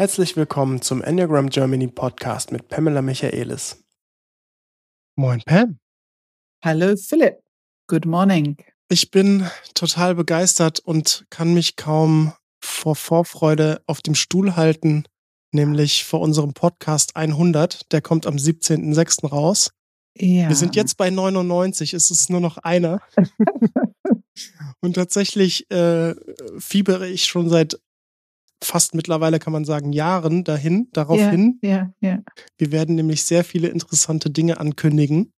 Herzlich willkommen zum Enneagram Germany Podcast mit Pamela Michaelis. Moin Pam. Hallo Philipp. Good morning. Ich bin total begeistert und kann mich kaum vor Vorfreude auf dem Stuhl halten, nämlich vor unserem Podcast 100. Der kommt am 17.06. raus. Ja. Wir sind jetzt bei 99, es ist nur noch einer. und tatsächlich äh, fiebere ich schon seit fast mittlerweile kann man sagen Jahren dahin, darauf ja, hin. Ja, ja. Wir werden nämlich sehr viele interessante Dinge ankündigen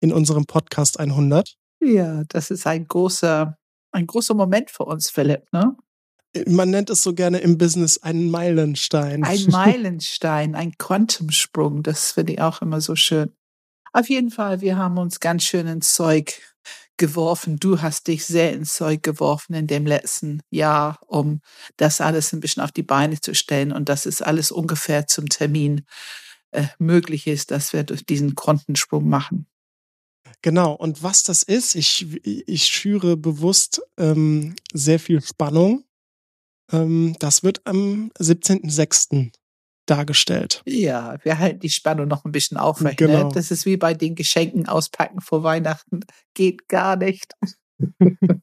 in unserem Podcast 100. Ja, das ist ein großer, ein großer Moment für uns, Philipp, ne? Man nennt es so gerne im Business einen Meilenstein. Ein Meilenstein, ein Quantumsprung, das finde ich auch immer so schön. Auf jeden Fall, wir haben uns ganz schön ins Zeug geworfen. Du hast dich sehr ins Zeug geworfen in dem letzten Jahr, um das alles ein bisschen auf die Beine zu stellen. Und das ist alles ungefähr zum Termin äh, möglich ist, dass wir durch diesen Kontensprung machen. Genau, und was das ist, ich, ich schüre bewusst ähm, sehr viel Spannung. Ähm, das wird am 17.06. dargestellt. Ja, wir halten die Spannung noch ein bisschen aufrecht. Ne? Genau. Ne? Das ist wie bei den Geschenken auspacken vor Weihnachten. Geht gar nicht.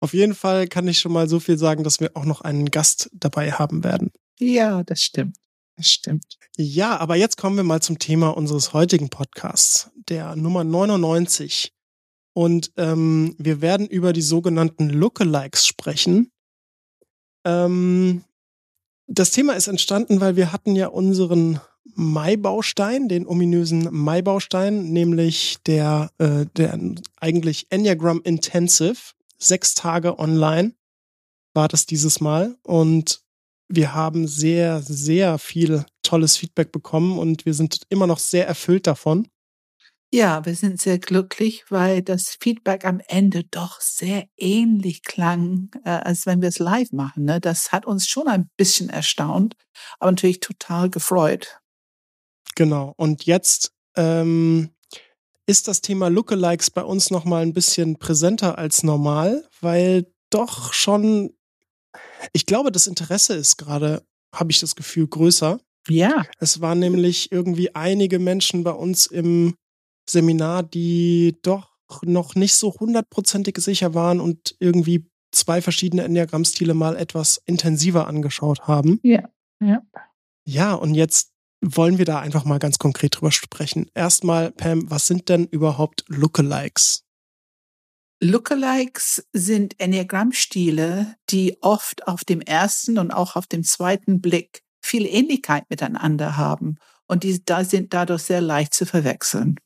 Auf jeden Fall kann ich schon mal so viel sagen, dass wir auch noch einen Gast dabei haben werden. Ja, das stimmt. Das stimmt. Ja, aber jetzt kommen wir mal zum Thema unseres heutigen Podcasts, der Nummer 99. Und ähm, wir werden über die sogenannten Lookalikes sprechen. Ähm, das Thema ist entstanden, weil wir hatten ja unseren Mai-Baustein, den ominösen Mai-Baustein, nämlich der, äh, der eigentlich Enneagram Intensive, sechs Tage online war das dieses Mal. Und wir haben sehr, sehr viel tolles Feedback bekommen und wir sind immer noch sehr erfüllt davon. Ja, wir sind sehr glücklich, weil das Feedback am Ende doch sehr ähnlich klang, äh, als wenn wir es live machen. Ne? Das hat uns schon ein bisschen erstaunt, aber natürlich total gefreut. Genau. Und jetzt ähm, ist das Thema Lookalikes bei uns noch mal ein bisschen präsenter als normal, weil doch schon ich glaube, das Interesse ist gerade, habe ich das Gefühl, größer. Ja. Es waren nämlich irgendwie einige Menschen bei uns im Seminar, die doch noch nicht so hundertprozentig sicher waren und irgendwie zwei verschiedene Enneagrammstile mal etwas intensiver angeschaut haben. Ja, ja. Ja, und jetzt wollen wir da einfach mal ganz konkret drüber sprechen. Erstmal, Pam, was sind denn überhaupt Lookalikes? Lookalikes sind Enneagrammstile, die oft auf dem ersten und auch auf dem zweiten Blick viel Ähnlichkeit miteinander haben und die da sind dadurch sehr leicht zu verwechseln.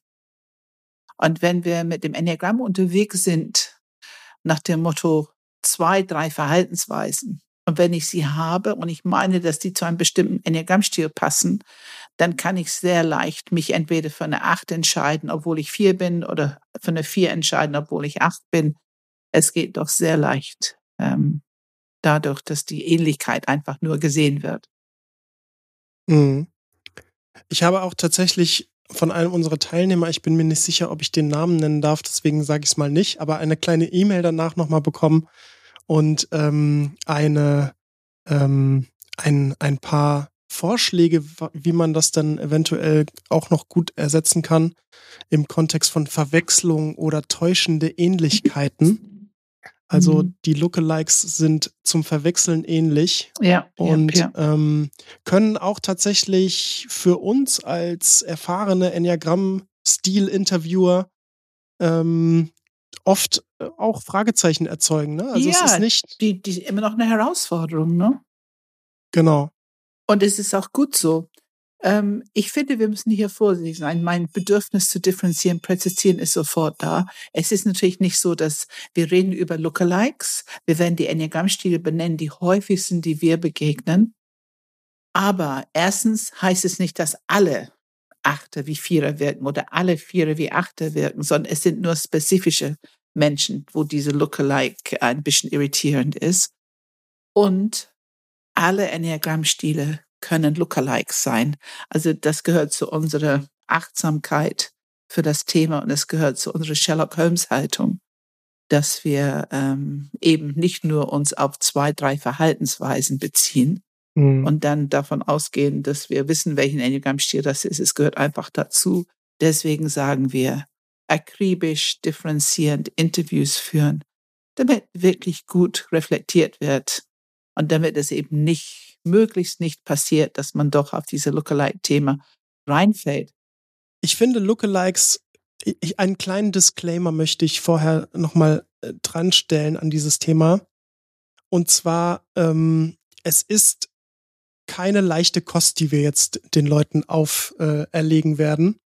Und wenn wir mit dem Enneagramm unterwegs sind, nach dem Motto zwei, drei Verhaltensweisen, und wenn ich sie habe und ich meine, dass die zu einem bestimmten Enneagrammstil passen, dann kann ich sehr leicht mich entweder für eine Acht entscheiden, obwohl ich vier bin, oder für eine vier entscheiden, obwohl ich acht bin. Es geht doch sehr leicht, ähm, dadurch, dass die Ähnlichkeit einfach nur gesehen wird. Mhm. Ich habe auch tatsächlich von einem unserer Teilnehmer, ich bin mir nicht sicher, ob ich den Namen nennen darf, deswegen sage ich es mal nicht, aber eine kleine E-Mail danach nochmal bekommen, und ähm, eine, ähm, ein, ein paar Vorschläge, wie man das dann eventuell auch noch gut ersetzen kann im Kontext von Verwechslung oder täuschende Ähnlichkeiten. Also mhm. die Lookalikes sind zum Verwechseln ähnlich ja, und ja, ja. Ähm, können auch tatsächlich für uns als erfahrene Enneagramm-Stil-Interviewer ähm, oft äh, auch Fragezeichen erzeugen. Ne? Also ja, es ist nicht die, die immer noch eine Herausforderung, ne? Genau. Und es ist auch gut so. Ähm, ich finde, wir müssen hier vorsichtig sein. Mein Bedürfnis zu differenzieren, präzisieren ist sofort da. Es ist natürlich nicht so, dass wir reden über Lookalikes. Wir werden die Enneagrammstile benennen, die häufigsten, die wir begegnen. Aber erstens heißt es nicht, dass alle Achter wie Vierer wirken oder alle Vierer wie Achter wirken, sondern es sind nur spezifische Menschen, wo diese Lookalike ein bisschen irritierend ist. Und alle Enneagrammstile können Lookalikes sein. Also das gehört zu unserer Achtsamkeit für das Thema und es gehört zu unserer Sherlock Holmes Haltung, dass wir ähm, eben nicht nur uns auf zwei, drei Verhaltensweisen beziehen, Mhm. Und dann davon ausgehen, dass wir wissen, welchen Enneagramm-Stil das ist. Es gehört einfach dazu. Deswegen sagen wir, akribisch, differenzierend Interviews führen, damit wirklich gut reflektiert wird und damit es eben nicht, möglichst nicht passiert, dass man doch auf diese Lookalike-Thema reinfällt. Ich finde Lookalikes, ich, einen kleinen Disclaimer möchte ich vorher nochmal äh, dran an dieses Thema. Und zwar, ähm, es ist keine leichte Kost, die wir jetzt den Leuten auferlegen äh, werden.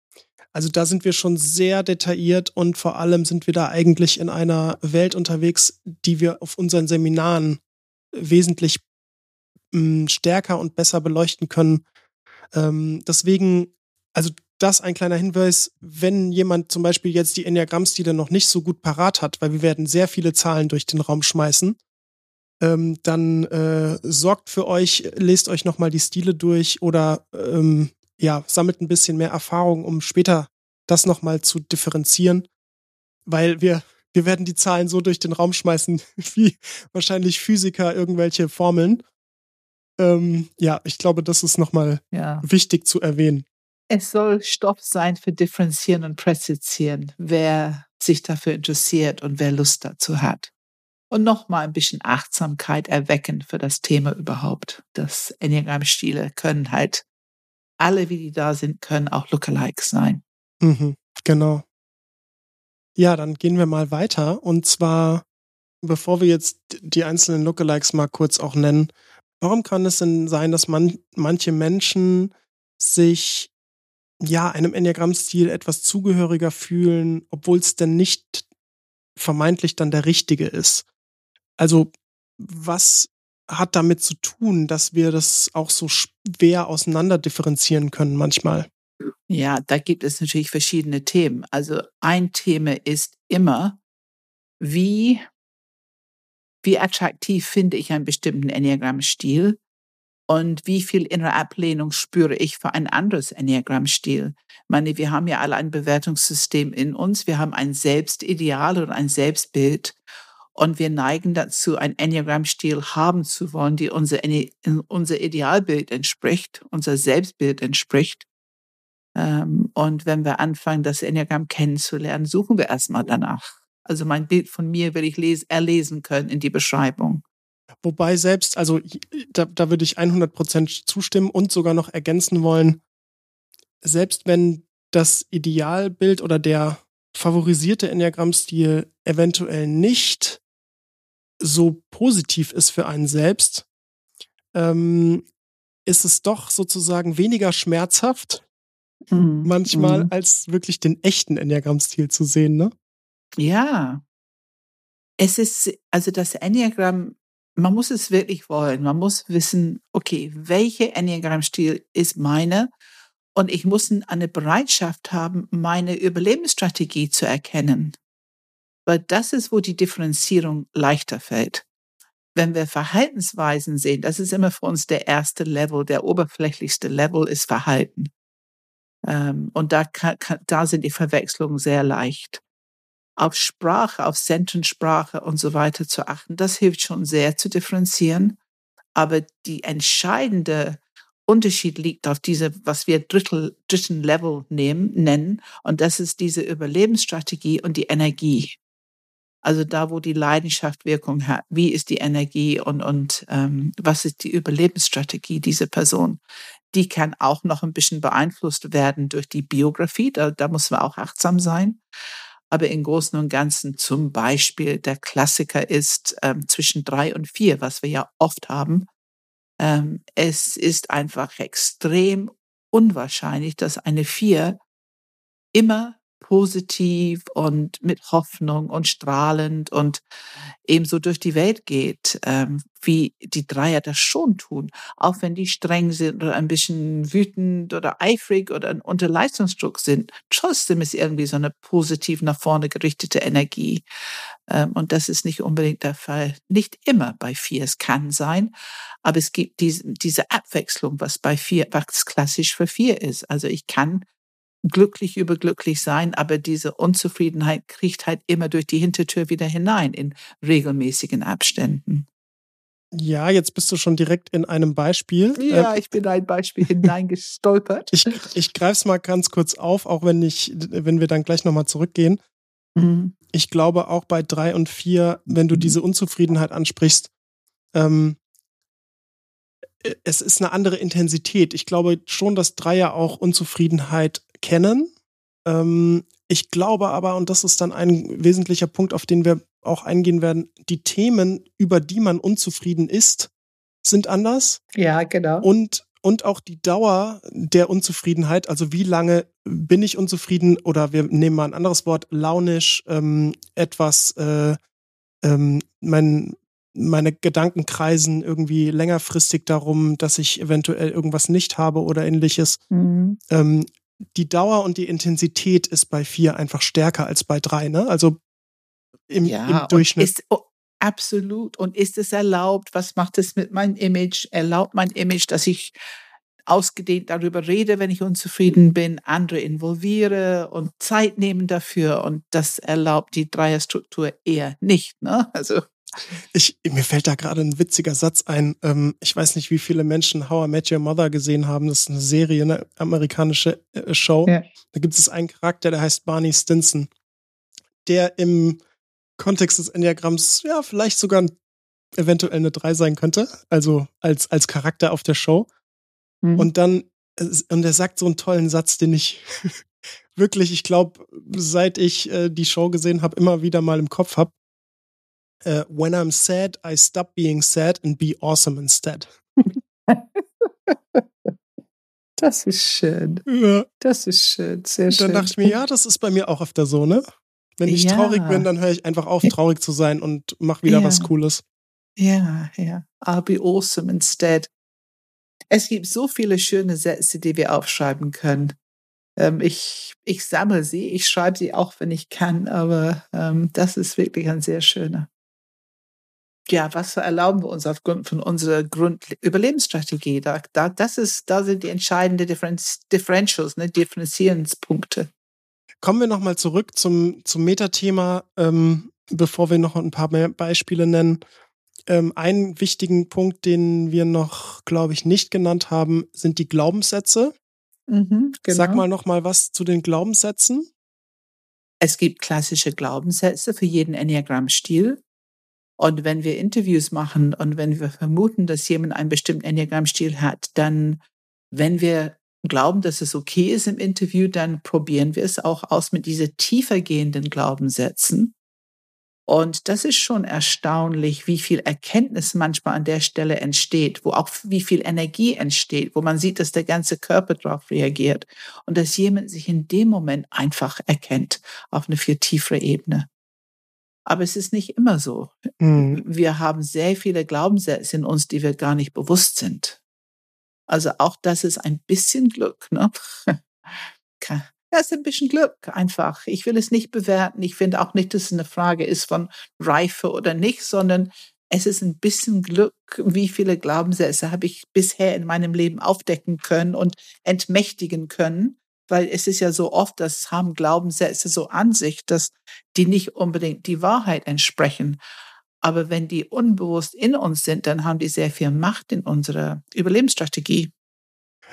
Also da sind wir schon sehr detailliert und vor allem sind wir da eigentlich in einer Welt unterwegs, die wir auf unseren Seminaren wesentlich mh, stärker und besser beleuchten können. Ähm, deswegen, also das ein kleiner Hinweis, wenn jemand zum Beispiel jetzt die Enneagrammstile noch nicht so gut parat hat, weil wir werden sehr viele Zahlen durch den Raum schmeißen, ähm, dann äh, sorgt für euch, lest euch nochmal die Stile durch oder ähm, ja, sammelt ein bisschen mehr Erfahrung, um später das nochmal zu differenzieren, weil wir, wir werden die Zahlen so durch den Raum schmeißen, wie wahrscheinlich Physiker irgendwelche Formeln. Ähm, ja, ich glaube, das ist nochmal ja. wichtig zu erwähnen. Es soll Stoff sein für Differenzieren und Präzisieren, wer sich dafür interessiert und wer Lust dazu hat. Und nochmal ein bisschen Achtsamkeit erwecken für das Thema überhaupt. Das Enneagramm-Stile können halt alle, wie die da sind, können auch Lookalikes sein. Mhm, genau. Ja, dann gehen wir mal weiter. Und zwar, bevor wir jetzt die einzelnen Lookalikes mal kurz auch nennen, warum kann es denn sein, dass man, manche Menschen sich ja einem Enneagramm-Stil etwas zugehöriger fühlen, obwohl es denn nicht vermeintlich dann der richtige ist? Also, was hat damit zu tun, dass wir das auch so schwer auseinander differenzieren können manchmal? Ja, da gibt es natürlich verschiedene Themen. Also ein Thema ist immer, wie, wie attraktiv finde ich einen bestimmten Enneagramm-Stil und wie viel innere Ablehnung spüre ich für ein anderes Enneagramm-Stil. Ich meine, wir haben ja alle ein Bewertungssystem in uns. Wir haben ein Selbstideal oder ein Selbstbild. Und wir neigen dazu, ein Enneagramm-Stil haben zu wollen, die unser, unser Idealbild entspricht, unser Selbstbild entspricht. Ähm, und wenn wir anfangen, das Enneagramm kennenzulernen, suchen wir erstmal danach. Also mein Bild von mir will ich lesen, erlesen können in die Beschreibung. Wobei selbst, also da, da würde ich 100% zustimmen und sogar noch ergänzen wollen, selbst wenn das Idealbild oder der favorisierte Enneagramm-Stil eventuell nicht so positiv ist für einen selbst, ähm, ist es doch sozusagen weniger schmerzhaft mhm. manchmal, mhm. als wirklich den echten Enneagramm-Stil zu sehen, ne? Ja. Es ist, also das Enneagramm, man muss es wirklich wollen. Man muss wissen, okay, welcher Enneagramm-Stil ist meine? Und ich muss eine Bereitschaft haben, meine Überlebensstrategie zu erkennen. Weil das ist, wo die Differenzierung leichter fällt. Wenn wir Verhaltensweisen sehen, das ist immer für uns der erste Level, der oberflächlichste Level ist Verhalten. Ähm, und da, da sind die Verwechslungen sehr leicht. Auf Sprache, auf Sentensprache und so weiter zu achten, das hilft schon sehr zu differenzieren. Aber die entscheidende Unterschied liegt auf diese, was wir Drittel, dritten Level nehmen, nennen. Und das ist diese Überlebensstrategie und die Energie. Also da, wo die Leidenschaft Wirkung hat, wie ist die Energie und, und ähm, was ist die Überlebensstrategie dieser Person? Die kann auch noch ein bisschen beeinflusst werden durch die Biografie. Da, da muss man auch achtsam sein. Aber im Großen und Ganzen zum Beispiel der Klassiker ist ähm, zwischen drei und vier, was wir ja oft haben. Ähm, es ist einfach extrem unwahrscheinlich, dass eine vier immer positiv und mit Hoffnung und strahlend und ebenso durch die Welt geht, ähm, wie die Dreier das schon tun, auch wenn die streng sind oder ein bisschen wütend oder eifrig oder unter Leistungsdruck sind. Trotzdem ist irgendwie so eine positiv nach vorne gerichtete Energie. Ähm, und das ist nicht unbedingt der Fall. Nicht immer bei vier. Es kann sein, aber es gibt diese, diese Abwechslung, was bei vier, was klassisch für vier ist. Also ich kann glücklich über glücklich sein, aber diese Unzufriedenheit kriegt halt immer durch die Hintertür wieder hinein in regelmäßigen Abständen. Ja, jetzt bist du schon direkt in einem Beispiel. Ja, ähm, ich bin ein Beispiel hineingestolpert. ich ich greife es mal ganz kurz auf, auch wenn ich, wenn wir dann gleich nochmal zurückgehen. Mhm. Ich glaube auch bei drei und vier, wenn du diese Unzufriedenheit ansprichst, ähm, es ist eine andere Intensität. Ich glaube schon, dass Dreier auch Unzufriedenheit kennen. Ähm, ich glaube aber, und das ist dann ein wesentlicher Punkt, auf den wir auch eingehen werden, die Themen, über die man unzufrieden ist, sind anders. Ja, genau. Und, und auch die Dauer der Unzufriedenheit, also wie lange bin ich unzufrieden oder wir nehmen mal ein anderes Wort, launisch, ähm, etwas, äh, ähm, mein, meine Gedanken kreisen irgendwie längerfristig darum, dass ich eventuell irgendwas nicht habe oder ähnliches. Mhm. Ähm, die Dauer und die Intensität ist bei vier einfach stärker als bei drei, ne? Also im, ja, im Durchschnitt. Ist, oh, absolut. Und ist es erlaubt? Was macht es mit meinem Image? Erlaubt mein Image, dass ich ausgedehnt darüber rede, wenn ich unzufrieden bin, andere involviere und Zeit nehmen dafür. Und das erlaubt die Dreierstruktur eher nicht. Ne? Also ich, mir fällt da gerade ein witziger Satz ein. Ähm, ich weiß nicht, wie viele Menschen How I Met Your Mother gesehen haben. Das ist eine Serie, eine amerikanische äh, Show. Ja. Da gibt es einen Charakter, der heißt Barney Stinson, der im Kontext des Enneagramms ja vielleicht sogar eventuell eine 3 sein könnte, also als, als Charakter auf der Show. Mhm. Und dann, und er sagt so einen tollen Satz, den ich wirklich, ich glaube, seit ich äh, die Show gesehen habe, immer wieder mal im Kopf habe. Uh, when I'm sad, I stop being sad and be awesome instead. Das ist schön. Ja. Das ist schön, sehr schön. Dann dachte ich mir, ja, das ist bei mir auch öfter so, ne? Wenn ich ja. traurig bin, dann höre ich einfach auf, traurig zu sein und mach wieder ja. was Cooles. Ja, ja. I'll be awesome instead. Es gibt so viele schöne Sätze, die wir aufschreiben können. Ähm, ich, ich sammle sie, ich schreibe sie auch, wenn ich kann, aber ähm, das ist wirklich ein sehr schöner. Ja, was erlauben wir uns aufgrund von unserer Grundüberlebensstrategie? Da, da, das ist, da sind die entscheidenden Differentials, ne, Differenzierungspunkte. Kommen wir nochmal zurück zum, zum Metathema, ähm, bevor wir noch ein paar mehr Beispiele nennen. Ähm, einen wichtigen Punkt, den wir noch, glaube ich, nicht genannt haben, sind die Glaubenssätze. Mhm, genau. Sag mal noch mal was zu den Glaubenssätzen. Es gibt klassische Glaubenssätze für jeden Enneagramm-Stil. Und wenn wir Interviews machen und wenn wir vermuten, dass jemand einen bestimmten Enneagramm-Stil hat, dann, wenn wir glauben, dass es okay ist im Interview, dann probieren wir es auch aus mit diese tiefer gehenden Glaubenssätzen. Und das ist schon erstaunlich, wie viel Erkenntnis manchmal an der Stelle entsteht, wo auch wie viel Energie entsteht, wo man sieht, dass der ganze Körper darauf reagiert und dass jemand sich in dem Moment einfach erkennt auf eine viel tiefere Ebene. Aber es ist nicht immer so. Mhm. Wir haben sehr viele Glaubenssätze in uns, die wir gar nicht bewusst sind. Also auch das ist ein bisschen Glück. Ne? Das ist ein bisschen Glück einfach. Ich will es nicht bewerten. Ich finde auch nicht, dass es eine Frage ist von Reife oder nicht, sondern es ist ein bisschen Glück, wie viele Glaubenssätze habe ich bisher in meinem Leben aufdecken können und entmächtigen können. Weil es ist ja so oft, dass haben Glaubenssätze so an sich, dass die nicht unbedingt die Wahrheit entsprechen. Aber wenn die unbewusst in uns sind, dann haben die sehr viel Macht in unserer Überlebensstrategie.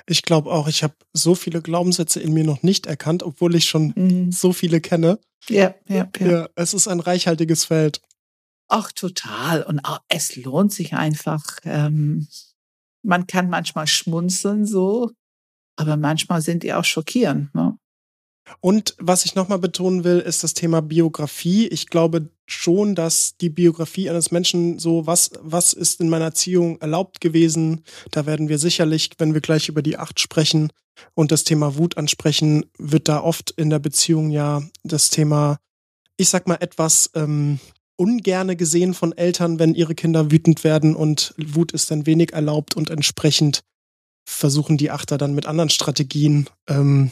Ich glaube auch, ich habe so viele Glaubenssätze in mir noch nicht erkannt, obwohl ich schon mhm. so viele kenne. Ja, ja, ja, ja. Es ist ein reichhaltiges Feld. Ach, total. Und auch, es lohnt sich einfach. Ähm, man kann manchmal schmunzeln so, aber manchmal sind die auch schockierend. Ne? Und was ich nochmal betonen will, ist das Thema Biografie. Ich glaube schon, dass die Biografie eines Menschen so, was, was ist in meiner Erziehung erlaubt gewesen, da werden wir sicherlich, wenn wir gleich über die Acht sprechen und das Thema Wut ansprechen, wird da oft in der Beziehung ja das Thema, ich sag mal, etwas ähm, ungerne gesehen von Eltern, wenn ihre Kinder wütend werden und Wut ist dann wenig erlaubt und entsprechend versuchen die Achter dann mit anderen Strategien ähm,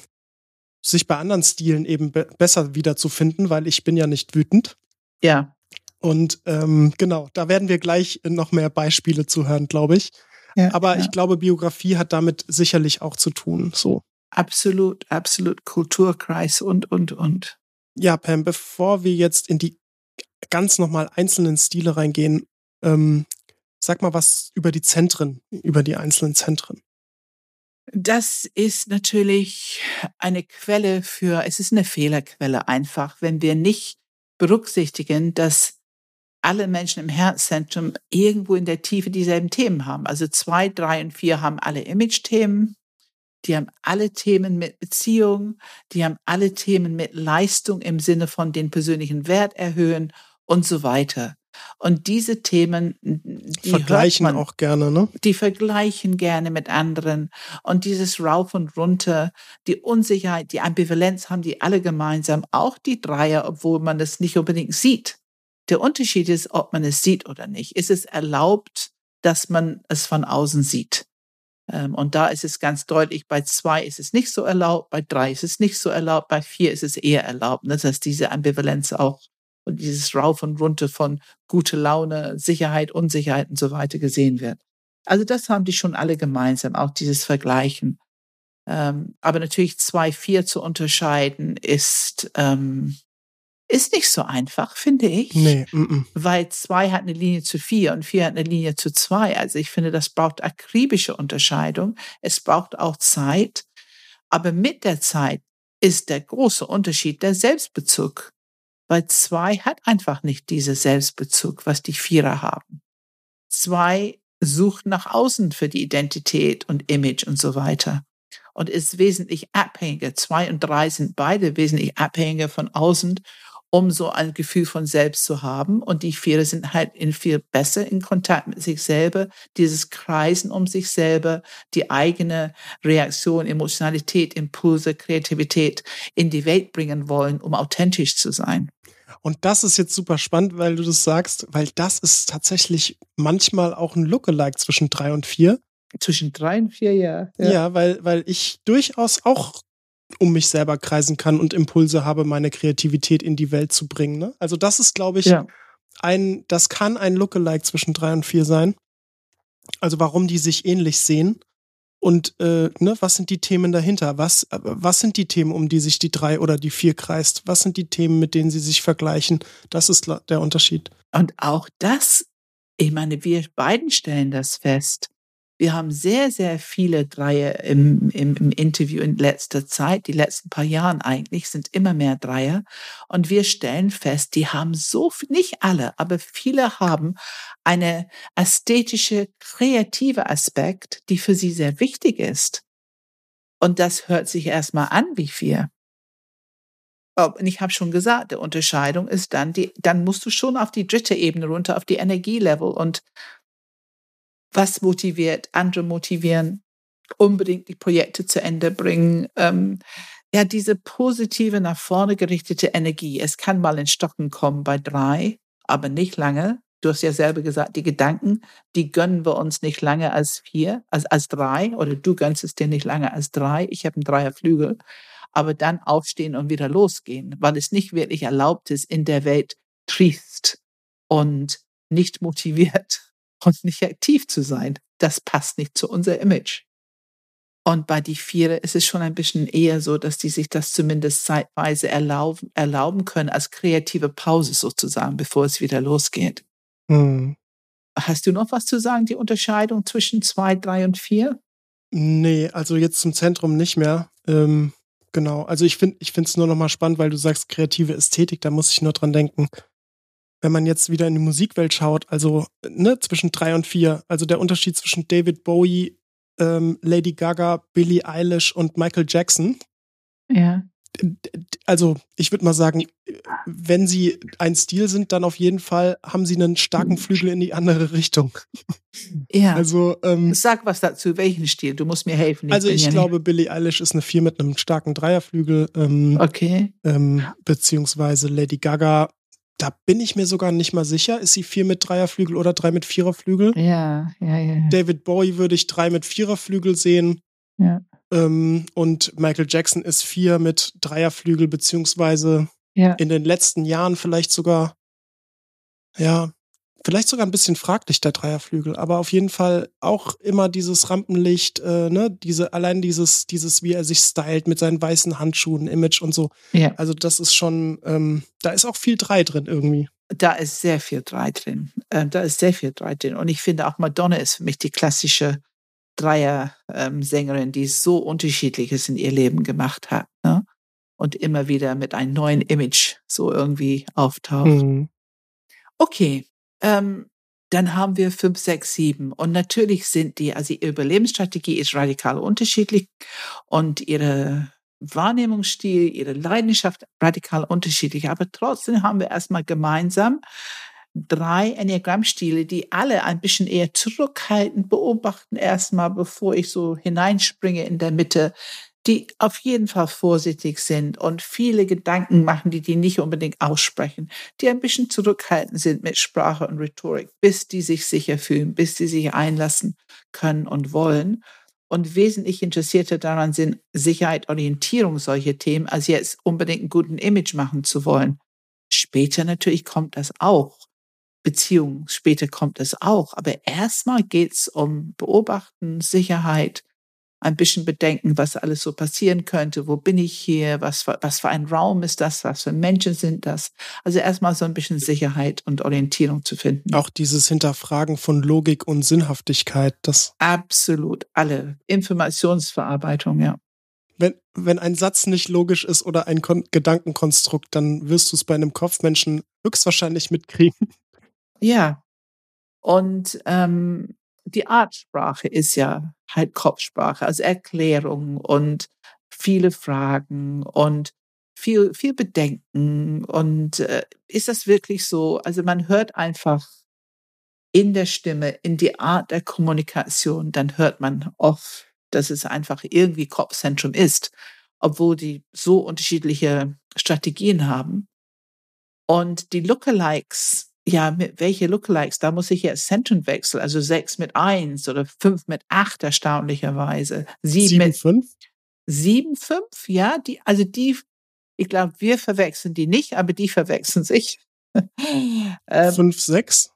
sich bei anderen Stilen eben be besser wiederzufinden, weil ich bin ja nicht wütend. Ja. Und ähm, genau, da werden wir gleich noch mehr Beispiele zu hören, glaube ich. Ja, Aber ja. ich glaube, Biografie hat damit sicherlich auch zu tun. So. Absolut, absolut. Kulturkreis und, und, und. Ja, Pam, bevor wir jetzt in die ganz nochmal einzelnen Stile reingehen, ähm, sag mal was über die Zentren, über die einzelnen Zentren. Das ist natürlich eine Quelle für, es ist eine Fehlerquelle einfach, wenn wir nicht berücksichtigen, dass alle Menschen im Herzzentrum irgendwo in der Tiefe dieselben Themen haben. Also zwei, drei und vier haben alle Image-Themen. Die haben alle Themen mit Beziehung. Die haben alle Themen mit Leistung im Sinne von den persönlichen Wert erhöhen und so weiter. Und diese Themen, die vergleichen man, auch gerne, ne? Die vergleichen gerne mit anderen. Und dieses Rauf und Runter, die Unsicherheit, die Ambivalenz haben die alle gemeinsam, auch die Dreier, obwohl man das nicht unbedingt sieht. Der Unterschied ist, ob man es sieht oder nicht. Ist es erlaubt, dass man es von außen sieht? Ähm, und da ist es ganz deutlich, bei zwei ist es nicht so erlaubt, bei drei ist es nicht so erlaubt, bei vier ist es eher erlaubt, ne, dass diese Ambivalenz auch und dieses Rauf und Runter von gute Laune, Sicherheit, Unsicherheit und so weiter gesehen wird. Also das haben die schon alle gemeinsam, auch dieses Vergleichen. Ähm, aber natürlich zwei, vier zu unterscheiden ist, ähm, ist nicht so einfach, finde ich. Nee, m -m. Weil zwei hat eine Linie zu vier und vier hat eine Linie zu zwei. Also ich finde, das braucht akribische Unterscheidung. Es braucht auch Zeit. Aber mit der Zeit ist der große Unterschied der Selbstbezug weil zwei hat einfach nicht diese Selbstbezug, was die Vierer haben. Zwei sucht nach außen für die Identität und Image und so weiter und ist wesentlich abhängiger. Zwei und drei sind beide wesentlich abhängiger von außen um so ein Gefühl von selbst zu haben. Und die Viere sind halt in viel besser in Kontakt mit sich selber, dieses Kreisen um sich selber, die eigene Reaktion, Emotionalität, Impulse, Kreativität in die Welt bringen wollen, um authentisch zu sein. Und das ist jetzt super spannend, weil du das sagst, weil das ist tatsächlich manchmal auch ein Lookalike zwischen drei und vier. Zwischen drei und vier, ja. Ja, ja weil, weil ich durchaus auch um mich selber kreisen kann und Impulse habe, meine Kreativität in die Welt zu bringen. Ne? Also das ist, glaube ich, ja. ein, das kann ein Lookalike zwischen drei und vier sein. Also warum die sich ähnlich sehen und äh, ne, was sind die Themen dahinter? Was, was sind die Themen, um die sich die drei oder die vier kreist? Was sind die Themen, mit denen sie sich vergleichen? Das ist der Unterschied. Und auch das, ich meine, wir beiden stellen das fest. Wir haben sehr, sehr viele Dreier im, im, im Interview in letzter Zeit. Die letzten paar Jahren eigentlich sind immer mehr Dreier. Und wir stellen fest, die haben so, nicht alle, aber viele haben eine ästhetische, kreative Aspekt, die für sie sehr wichtig ist. Und das hört sich erstmal an wie vier. Und ich habe schon gesagt, der Unterscheidung ist dann die, dann musst du schon auf die dritte Ebene runter, auf die Energielevel und was motiviert, andere motivieren, unbedingt die Projekte zu Ende bringen. Ähm, ja, diese positive, nach vorne gerichtete Energie. Es kann mal in Stocken kommen bei drei, aber nicht lange. Du hast ja selber gesagt, die Gedanken, die gönnen wir uns nicht lange als vier, als, als drei, oder du gönnst es dir nicht lange als drei. Ich habe einen Dreierflügel. Aber dann aufstehen und wieder losgehen, weil es nicht wirklich erlaubt ist, in der Welt triest und nicht motiviert und nicht aktiv zu sein. Das passt nicht zu unser Image. Und bei die Viere ist es schon ein bisschen eher so, dass die sich das zumindest zeitweise erlauben, erlauben können, als kreative Pause sozusagen, bevor es wieder losgeht. Hm. Hast du noch was zu sagen, die Unterscheidung zwischen zwei, drei und vier? Nee, also jetzt zum Zentrum nicht mehr. Ähm, genau. Also ich finde ich finde es nur noch mal spannend, weil du sagst kreative Ästhetik, da muss ich nur dran denken wenn man jetzt wieder in die Musikwelt schaut, also ne, zwischen drei und vier, also der Unterschied zwischen David Bowie, ähm, Lady Gaga, Billie Eilish und Michael Jackson. Ja. Also ich würde mal sagen, wenn sie ein Stil sind, dann auf jeden Fall haben sie einen starken Flügel in die andere Richtung. Ja. Also ähm, sag was dazu, welchen Stil? Du musst mir helfen. Ich also ich ja glaube, nicht. Billie Eilish ist eine Vier mit einem starken Dreierflügel. Ähm, okay. Ähm, beziehungsweise Lady Gaga da bin ich mir sogar nicht mal sicher. Ist sie vier mit Dreierflügel oder drei mit Viererflügel? Ja, ja, ja. David Bowie würde ich drei mit Viererflügel sehen. Ja. Ähm, und Michael Jackson ist vier mit Dreierflügel, beziehungsweise ja. in den letzten Jahren vielleicht sogar, ja, vielleicht sogar ein bisschen fraglich, der Dreierflügel, aber auf jeden Fall auch immer dieses Rampenlicht, äh, ne, diese, allein dieses, dieses, wie er sich stylt mit seinen weißen Handschuhen, Image und so. Ja. Also das ist schon, ähm, da ist auch viel Drei drin irgendwie. da ist sehr viel drei drin. Äh, da ist sehr viel drei drin. Und ich finde auch Madonna ist für mich die klassische Dreier-Sängerin, ähm, die so unterschiedliches in ihr Leben gemacht hat. Ne? Und immer wieder mit einem neuen Image so irgendwie auftaucht. Mhm. Okay, ähm, dann haben wir fünf, sechs, sieben. Und natürlich sind die, also ihre Überlebensstrategie ist radikal unterschiedlich und ihre Wahrnehmungsstil, ihre Leidenschaft radikal unterschiedlich. Aber trotzdem haben wir erstmal gemeinsam drei Enneagrammstile, die alle ein bisschen eher zurückhaltend beobachten erstmal, bevor ich so hineinspringe in der Mitte, die auf jeden Fall vorsichtig sind und viele Gedanken machen, die die nicht unbedingt aussprechen, die ein bisschen zurückhaltend sind mit Sprache und Rhetorik, bis die sich sicher fühlen, bis die sich einlassen können und wollen und wesentlich interessierter daran sind, Sicherheit, Orientierung, solche Themen, als jetzt unbedingt einen guten Image machen zu wollen. Später natürlich kommt das auch. Beziehungen, später kommt es auch. Aber erstmal geht's um Beobachten, Sicherheit, ein bisschen bedenken, was alles so passieren könnte. Wo bin ich hier? Was, was für ein Raum ist das? Was für Menschen sind das? Also erstmal so ein bisschen Sicherheit und Orientierung zu finden. Auch dieses Hinterfragen von Logik und Sinnhaftigkeit, das. Absolut. Alle. Informationsverarbeitung, ja. Wenn, wenn ein Satz nicht logisch ist oder ein Kon Gedankenkonstrukt, dann wirst du es bei einem Kopfmenschen höchstwahrscheinlich mitkriegen. Ja. Und ähm, die Artsprache ist ja halt Kopfsprache, also Erklärung und viele Fragen und viel, viel Bedenken. Und äh, ist das wirklich so? Also man hört einfach in der Stimme, in die Art der Kommunikation, dann hört man oft, dass es einfach irgendwie Kopfzentrum ist, obwohl die so unterschiedliche Strategien haben. Und die Lookalikes ja, mit welche Lookalikes, da muss ich jetzt Zentren wechseln, also sechs mit eins oder fünf mit acht erstaunlicherweise. Sieben, sieben mit fünf? Sieben, fünf, ja, die, also die, ich glaube, wir verwechseln die nicht, aber die verwechseln sich. ähm, fünf, sechs?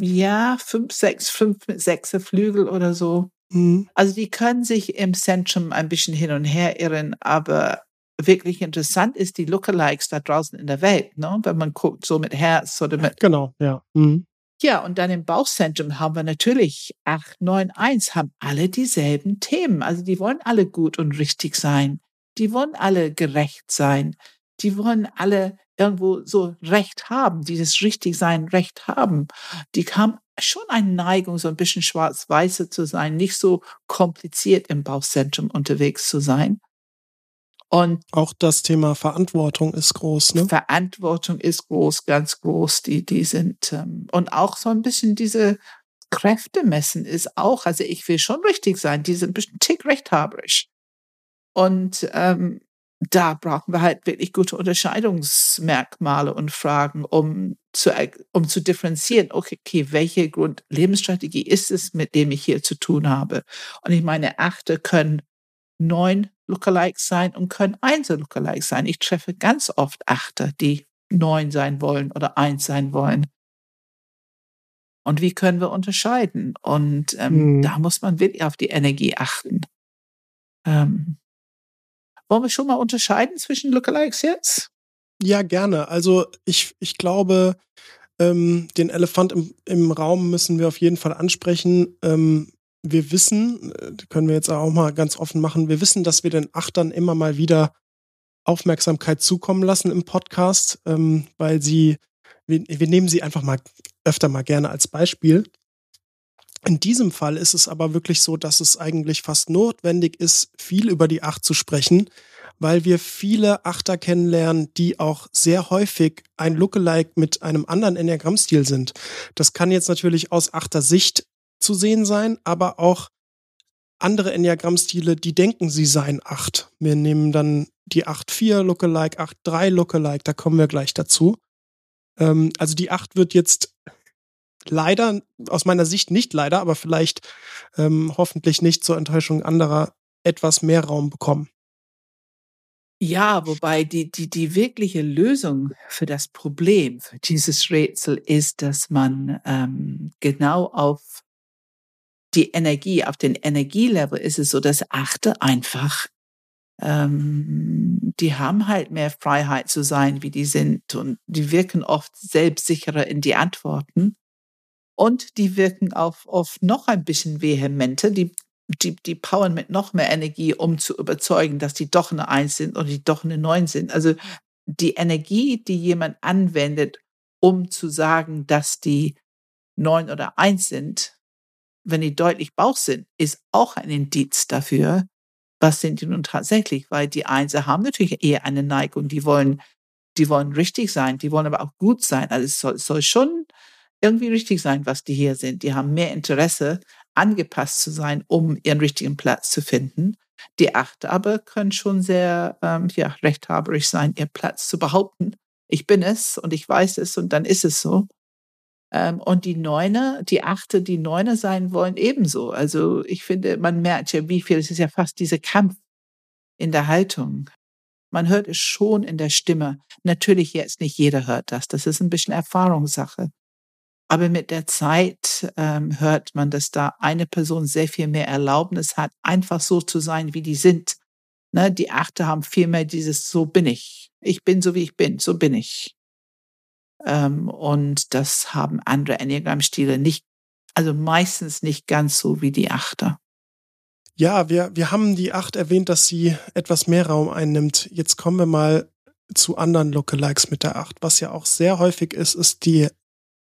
Ja, fünf, sechs, fünf mit sechser Flügel oder so. Mhm. Also die können sich im Zentrum ein bisschen hin und her irren, aber wirklich interessant ist, die Lookalikes da draußen in der Welt, ne? wenn man guckt, so mit Herz oder mit. Genau, ja. Mhm. Ja, und dann im Bauchzentrum haben wir natürlich 891, haben alle dieselben Themen. Also die wollen alle gut und richtig sein. Die wollen alle gerecht sein. Die wollen alle irgendwo so Recht haben, dieses Richtigsein Recht haben. Die haben schon eine Neigung, so ein bisschen schwarz-weiße zu sein, nicht so kompliziert im Bauchzentrum unterwegs zu sein. Und auch das Thema Verantwortung ist groß, ne? Verantwortung ist groß, ganz groß. Die, die sind ähm, und auch so ein bisschen diese Kräfte messen ist auch. Also ich will schon richtig sein. Die sind ein bisschen tick rechthaberisch. Und ähm, da brauchen wir halt wirklich gute Unterscheidungsmerkmale und Fragen, um zu, um zu differenzieren, okay, okay, welche Grundlebensstrategie ist es, mit dem ich hier zu tun habe? Und ich meine, Achte können neun Lookalikes sein und können Einzel-Lookalikes sein. Ich treffe ganz oft Achter, die neun sein wollen oder eins sein wollen. Und wie können wir unterscheiden? Und ähm, mhm. da muss man wirklich auf die Energie achten. Ähm, wollen wir schon mal unterscheiden zwischen Lookalikes jetzt? Ja, gerne. Also ich, ich glaube, ähm, den Elefant im, im Raum müssen wir auf jeden Fall ansprechen. Ähm, wir wissen, äh, können wir jetzt auch mal ganz offen machen, wir wissen, dass wir den Achtern immer mal wieder Aufmerksamkeit zukommen lassen im Podcast, ähm, weil sie, wir, wir nehmen sie einfach mal öfter mal gerne als Beispiel. In diesem Fall ist es aber wirklich so, dass es eigentlich fast notwendig ist, viel über die Acht zu sprechen, weil wir viele Achter kennenlernen, die auch sehr häufig ein Lookalike mit einem anderen Enneagrammstil sind. Das kann jetzt natürlich aus Achter Sicht zu sehen sein, aber auch andere Enneagrammstile, die denken, sie seien acht. Wir nehmen dann die 8-4 Lookalike, 8-3 Lookalike, da kommen wir gleich dazu. Ähm, also die 8 wird jetzt leider, aus meiner Sicht nicht leider, aber vielleicht ähm, hoffentlich nicht zur Enttäuschung anderer etwas mehr Raum bekommen. Ja, wobei die, die, die wirkliche Lösung für das Problem, für dieses Rätsel ist, dass man ähm, genau auf die Energie, auf den Energielevel ist es so, dass Achte einfach ähm, die haben halt mehr Freiheit zu sein, wie die sind und die wirken oft selbstsicherer in die Antworten und die wirken auf oft noch ein bisschen vehementer, die die, die powern mit noch mehr Energie, um zu überzeugen, dass die doch eine Eins sind oder die doch eine Neun sind. Also die Energie, die jemand anwendet, um zu sagen, dass die Neun oder Eins sind, wenn die deutlich Bauch sind, ist auch ein Indiz dafür, was sind die nun tatsächlich, weil die Einser haben natürlich eher eine Neigung, die wollen, die wollen richtig sein, die wollen aber auch gut sein. Also es soll, es soll schon irgendwie richtig sein, was die hier sind. Die haben mehr Interesse, angepasst zu sein, um ihren richtigen Platz zu finden. Die Achte aber können schon sehr ähm, ja, rechthaberisch sein, ihren Platz zu behaupten. Ich bin es und ich weiß es und dann ist es so. Ähm, und die Neune, die Achte, die Neune sein wollen, ebenso. Also ich finde, man merkt ja, wie viel, es ist ja fast dieser Kampf in der Haltung. Man hört es schon in der Stimme. Natürlich jetzt nicht jeder hört das. Das ist ein bisschen Erfahrungssache. Aber mit der Zeit ähm, hört man, dass da eine Person sehr viel mehr Erlaubnis hat, einfach so zu sein, wie die sind. Ne? Die Achte haben viel mehr dieses So bin ich. Ich bin so, wie ich bin. So bin ich. Ähm, und das haben andere Enneagramm-Stile nicht, also meistens nicht ganz so wie die Achter. Ja, wir, wir haben die Acht erwähnt, dass sie etwas mehr Raum einnimmt. Jetzt kommen wir mal zu anderen Lookalikes mit der Acht. Was ja auch sehr häufig ist, ist die,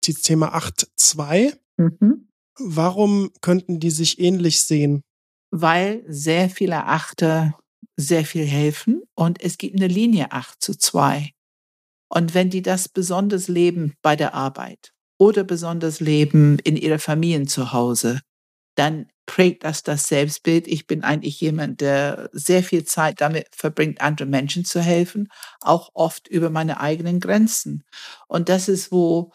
die Thema 8.2. Mhm. Warum könnten die sich ähnlich sehen? Weil sehr viele Achter sehr viel helfen und es gibt eine Linie 8 zu 2. Und wenn die das besonders leben bei der Arbeit oder besonders leben in ihrer Familien zu Hause, dann prägt das das Selbstbild. Ich bin eigentlich jemand, der sehr viel Zeit damit verbringt, anderen Menschen zu helfen, auch oft über meine eigenen Grenzen. Und das ist, wo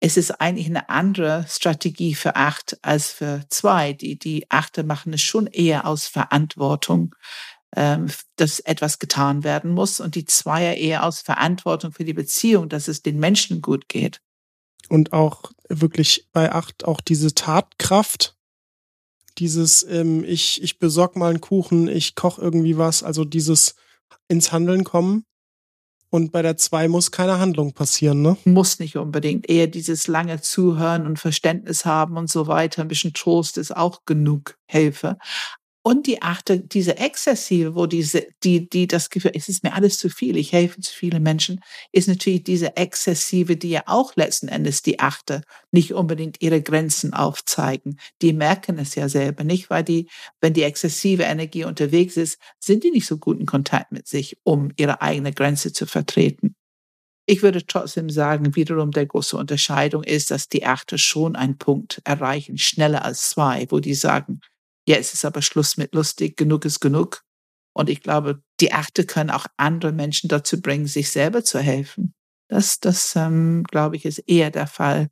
es ist eigentlich eine andere Strategie für acht als für zwei. Die, die Achte machen es schon eher aus Verantwortung ähm, dass etwas getan werden muss und die Zweier eher aus Verantwortung für die Beziehung, dass es den Menschen gut geht. Und auch wirklich bei Acht auch diese Tatkraft, dieses ähm, ich, ich besorg mal einen Kuchen, ich koch irgendwie was, also dieses ins Handeln kommen. Und bei der zwei muss keine Handlung passieren, ne? Muss nicht unbedingt. Eher dieses lange Zuhören und Verständnis haben und so weiter. Ein bisschen Trost ist auch genug Hilfe. Und die achte, diese exzessive, wo diese, die, die das Gefühl, es ist mir alles zu viel, ich helfe zu vielen Menschen, ist natürlich diese exzessive, die ja auch letzten Endes die achte, nicht unbedingt ihre Grenzen aufzeigen. Die merken es ja selber nicht, weil die, wenn die exzessive Energie unterwegs ist, sind die nicht so gut in Kontakt mit sich, um ihre eigene Grenze zu vertreten. Ich würde trotzdem sagen, wiederum der große Unterscheidung ist, dass die Achte schon einen Punkt erreichen, schneller als zwei, wo die sagen, ja, es ist aber Schluss mit lustig, genug ist genug. Und ich glaube, die Achte können auch andere Menschen dazu bringen, sich selber zu helfen. Das, das ähm, glaube ich, ist eher der Fall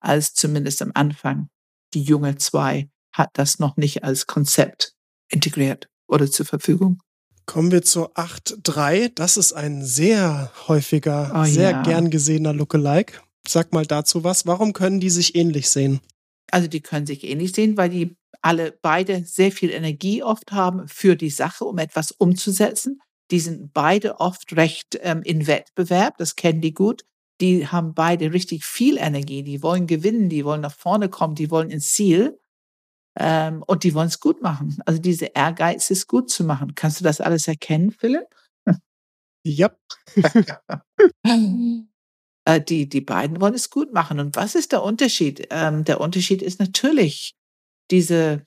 als zumindest am Anfang. Die junge zwei hat das noch nicht als Konzept integriert oder zur Verfügung. Kommen wir zur 8.3. Das ist ein sehr häufiger, oh, sehr ja. gern gesehener Lookalike. Sag mal dazu was. Warum können die sich ähnlich sehen? Also die können sich ähnlich sehen, weil die alle beide sehr viel Energie oft haben für die Sache, um etwas umzusetzen. Die sind beide oft recht ähm, in Wettbewerb, das kennen die gut. Die haben beide richtig viel Energie, die wollen gewinnen, die wollen nach vorne kommen, die wollen ins Ziel ähm, und die wollen es gut machen. Also diese Ehrgeiz ist gut zu machen. Kannst du das alles erkennen, Philipp? Ja. Äh, die, die beiden wollen es gut machen. Und was ist der Unterschied? Ähm, der Unterschied ist natürlich, diese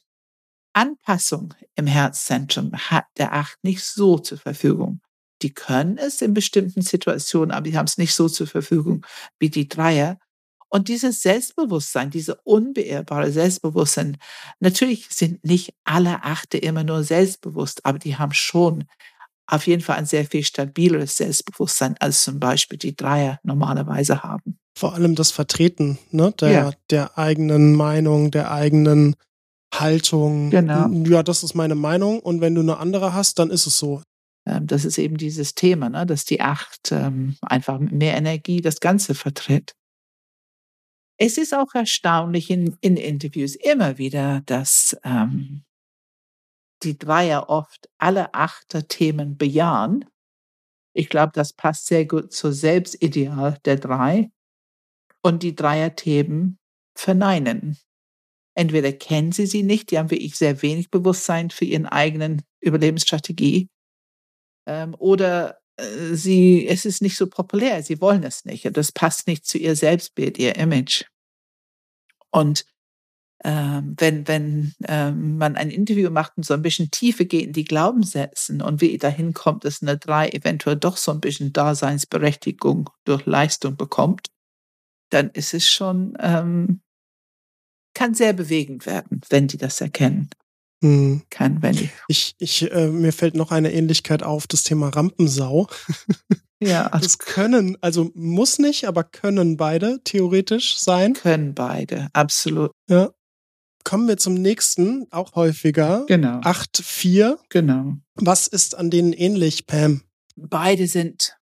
Anpassung im Herzzentrum hat der Acht nicht so zur Verfügung. Die können es in bestimmten Situationen, aber die haben es nicht so zur Verfügung wie die Dreier. Und dieses Selbstbewusstsein, diese unbeirrbare Selbstbewusstsein, natürlich sind nicht alle Achte immer nur selbstbewusst, aber die haben schon auf jeden Fall ein sehr viel stabileres Selbstbewusstsein, als zum Beispiel die Dreier normalerweise haben. Vor allem das Vertreten ne, der, ja. der eigenen Meinung, der eigenen Haltung. Genau. Ja, das ist meine Meinung. Und wenn du eine andere hast, dann ist es so. Ähm, das ist eben dieses Thema, ne? dass die Acht ähm, einfach mit mehr Energie das Ganze vertritt. Es ist auch erstaunlich in, in Interviews immer wieder, dass ähm, die Dreier oft alle Achter-Themen bejahen. Ich glaube, das passt sehr gut zur Selbstideal der drei. Und die Dreier-Themen verneinen. Entweder kennen sie sie nicht, die haben wirklich sehr wenig Bewusstsein für ihren eigenen Überlebensstrategie, ähm, oder äh, sie, es ist nicht so populär, sie wollen es nicht. Das passt nicht zu ihr Selbstbild, ihr Image. Und wenn, wenn ähm, man ein Interview macht und so ein bisschen Tiefe geht in die Glaubenssätzen und wie dahin kommt, dass eine drei eventuell doch so ein bisschen Daseinsberechtigung durch Leistung bekommt, dann ist es schon, ähm, kann sehr bewegend werden, wenn die das erkennen. Hm. Kann, wenn ich. Ich, ich äh, mir fällt noch eine Ähnlichkeit auf, das Thema Rampensau. Ja. Das können, also muss nicht, aber können beide theoretisch sein. Können beide, absolut. Ja. Kommen wir zum nächsten, auch häufiger. Genau. 8-4. Genau. Was ist an denen ähnlich, Pam? Beide sind,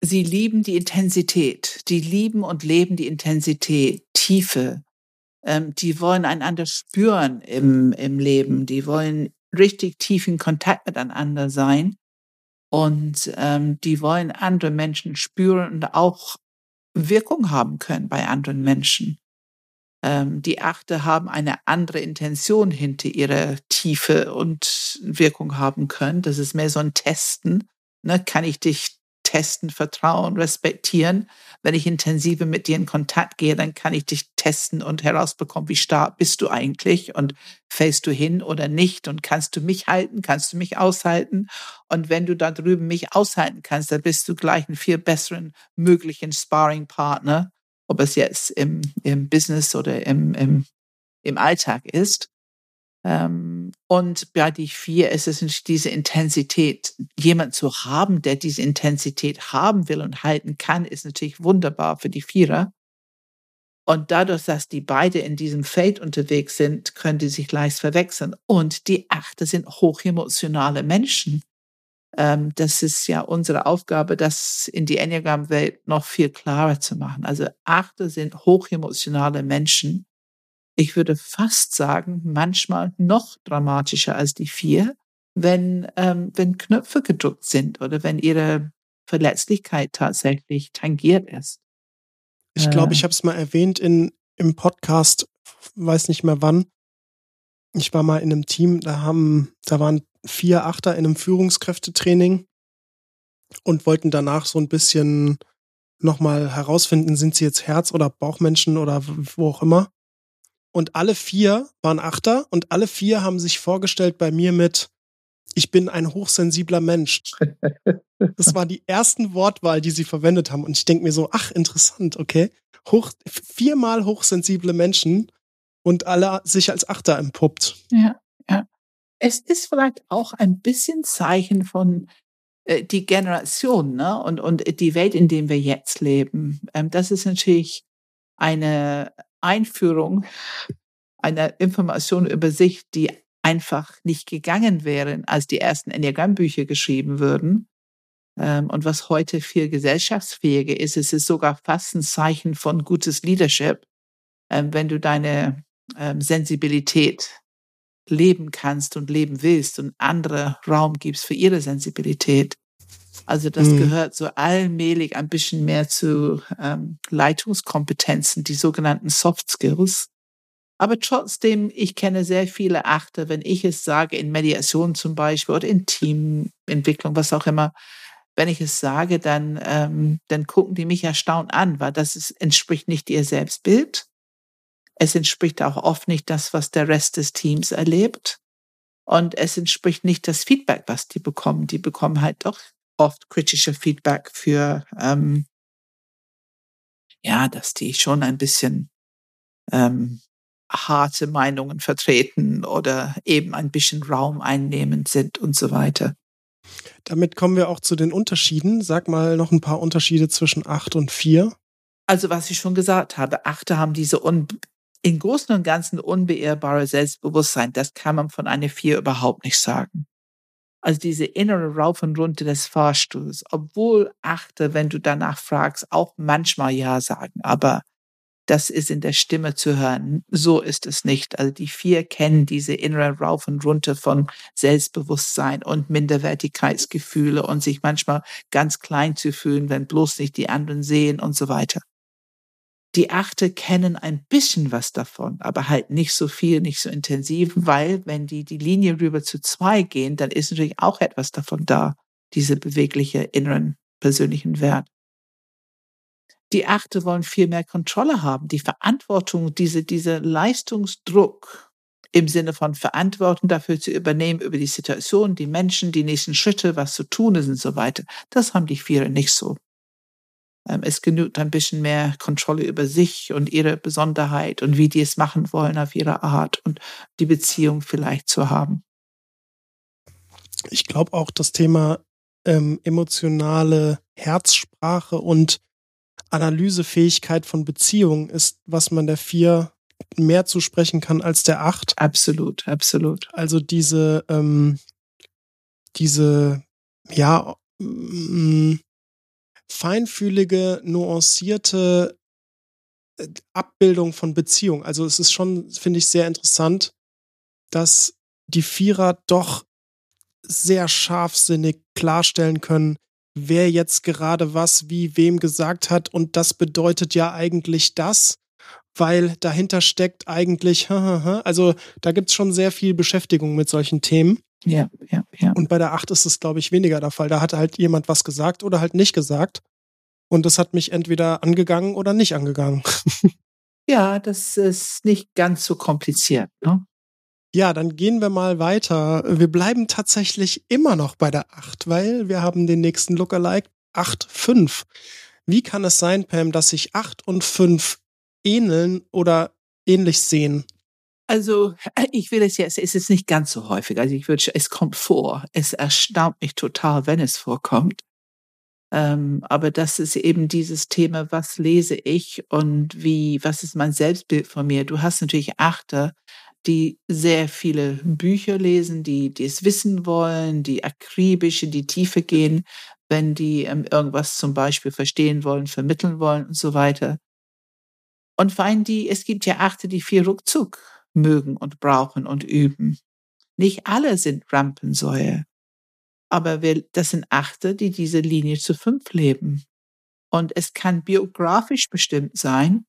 sie lieben die Intensität. Die lieben und leben die Intensität, Tiefe, ähm, die wollen einander spüren im, im Leben, die wollen richtig tief in Kontakt miteinander sein und ähm, die wollen andere Menschen spüren und auch Wirkung haben können bei anderen Menschen. Ähm, die Achte haben eine andere Intention hinter ihrer Tiefe und Wirkung haben können. Das ist mehr so ein Testen. Ne? Kann ich dich testen, vertrauen, respektieren. Wenn ich intensiver mit dir in Kontakt gehe, dann kann ich dich testen und herausbekommen, wie stark bist du eigentlich und fällst du hin oder nicht und kannst du mich halten, kannst du mich aushalten. Und wenn du da drüben mich aushalten kannst, dann bist du gleich einen viel besseren möglichen Sparring-Partner, ob es jetzt im, im Business oder im, im, im Alltag ist. Ähm, und bei die vier ist es diese Intensität. Jemand zu haben, der diese Intensität haben will und halten kann, ist natürlich wunderbar für die Vierer. Und dadurch, dass die beide in diesem Feld unterwegs sind, können die sich leicht verwechseln. Und die Achte sind hochemotionale Menschen. Ähm, das ist ja unsere Aufgabe, das in die Enneagram-Welt noch viel klarer zu machen. Also Achte sind hochemotionale Menschen ich würde fast sagen, manchmal noch dramatischer als die vier, wenn, ähm, wenn Knöpfe gedrückt sind oder wenn ihre Verletzlichkeit tatsächlich tangiert ist. Ich glaube, ich äh. habe es mal erwähnt in, im Podcast, weiß nicht mehr wann. Ich war mal in einem Team, da haben, da waren vier Achter in einem Führungskräftetraining und wollten danach so ein bisschen nochmal herausfinden, sind sie jetzt Herz- oder Bauchmenschen oder wo auch immer und alle vier waren Achter und alle vier haben sich vorgestellt bei mir mit ich bin ein hochsensibler Mensch. Das war die ersten Wortwahl, die sie verwendet haben. Und ich denke mir so, ach, interessant, okay. Hoch, viermal hochsensible Menschen und alle sich als Achter empuppt. Ja, ja. Es ist vielleicht auch ein bisschen Zeichen von äh, die Generation ne? und, und die Welt, in der wir jetzt leben. Ähm, das ist natürlich eine Einführung einer Information über sich, die einfach nicht gegangen wären, als die ersten Enneagramm-Bücher geschrieben würden. Ähm, und was heute viel gesellschaftsfähiger ist, es ist sogar fast ein Zeichen von gutes Leadership, ähm, wenn du deine ähm, Sensibilität leben kannst und leben willst und andere Raum gibst für ihre Sensibilität. Also das mhm. gehört so allmählich ein bisschen mehr zu ähm, Leitungskompetenzen, die sogenannten Soft Skills. Aber trotzdem, ich kenne sehr viele Achter, wenn ich es sage, in Mediation zum Beispiel oder in Teamentwicklung, was auch immer, wenn ich es sage, dann, ähm, dann gucken die mich erstaunt an, weil das ist, entspricht nicht ihr Selbstbild. Es entspricht auch oft nicht das, was der Rest des Teams erlebt. Und es entspricht nicht das Feedback, was die bekommen. Die bekommen halt doch oft kritische Feedback für, ähm, ja, dass die schon ein bisschen ähm, harte Meinungen vertreten oder eben ein bisschen Raum einnehmend sind und so weiter. Damit kommen wir auch zu den Unterschieden. Sag mal noch ein paar Unterschiede zwischen 8 und 4. Also was ich schon gesagt habe, Achte haben diese un im Großen und Ganzen unbeirrbare Selbstbewusstsein. Das kann man von einer 4 überhaupt nicht sagen. Also diese innere Rauf und Runter des Fahrstuhls, obwohl Achte, wenn du danach fragst, auch manchmal Ja sagen, aber das ist in der Stimme zu hören. So ist es nicht. Also die vier kennen diese innere Rauf und Runter von Selbstbewusstsein und Minderwertigkeitsgefühle und sich manchmal ganz klein zu fühlen, wenn bloß nicht die anderen sehen und so weiter. Die Achte kennen ein bisschen was davon, aber halt nicht so viel, nicht so intensiv, weil wenn die die Linie rüber zu zwei gehen, dann ist natürlich auch etwas davon da, diese bewegliche inneren persönlichen Wert. Die Achte wollen viel mehr Kontrolle haben, die Verantwortung, diese, diese Leistungsdruck im Sinne von Verantwortung dafür zu übernehmen über die Situation, die Menschen, die nächsten Schritte, was zu tun ist und so weiter. Das haben die Viere nicht so. Ähm, es genügt ein bisschen mehr Kontrolle über sich und ihre Besonderheit und wie die es machen wollen auf ihre Art und die Beziehung vielleicht zu haben. Ich glaube auch das Thema ähm, emotionale Herzsprache und Analysefähigkeit von Beziehungen ist, was man der vier mehr zusprechen kann als der acht. Absolut, absolut. Also diese, ähm, diese, ja, mm, feinfühlige, nuancierte äh, Abbildung von Beziehung. Also es ist schon, finde ich, sehr interessant, dass die Vierer doch sehr scharfsinnig klarstellen können, wer jetzt gerade was wie wem gesagt hat. Und das bedeutet ja eigentlich das, weil dahinter steckt eigentlich, also da gibt's schon sehr viel Beschäftigung mit solchen Themen. Ja, ja, ja. Und bei der Acht ist es, glaube ich, weniger der Fall. Da hat halt jemand was gesagt oder halt nicht gesagt. Und das hat mich entweder angegangen oder nicht angegangen. ja, das ist nicht ganz so kompliziert. Ne? Ja, dann gehen wir mal weiter. Wir bleiben tatsächlich immer noch bei der 8, weil wir haben den nächsten Lookalike 8,5. Wie kann es sein, Pam, dass sich 8 und 5 ähneln oder ähnlich sehen? Also, ich will es jetzt, es ist nicht ganz so häufig. Also, ich würde, es kommt vor. Es erstaunt mich total, wenn es vorkommt. Ähm, aber das ist eben dieses Thema, was lese ich und wie, was ist mein Selbstbild von mir? Du hast natürlich Achter, die sehr viele Bücher lesen, die, die es wissen wollen, die akribisch in die Tiefe gehen, wenn die ähm, irgendwas zum Beispiel verstehen wollen, vermitteln wollen und so weiter. Und vor allem die, es gibt ja Achte, die viel Ruckzuck mögen und brauchen und üben. Nicht alle sind Rampensäue, aber wir, das sind Achte, die diese Linie zu fünf leben. Und es kann biografisch bestimmt sein,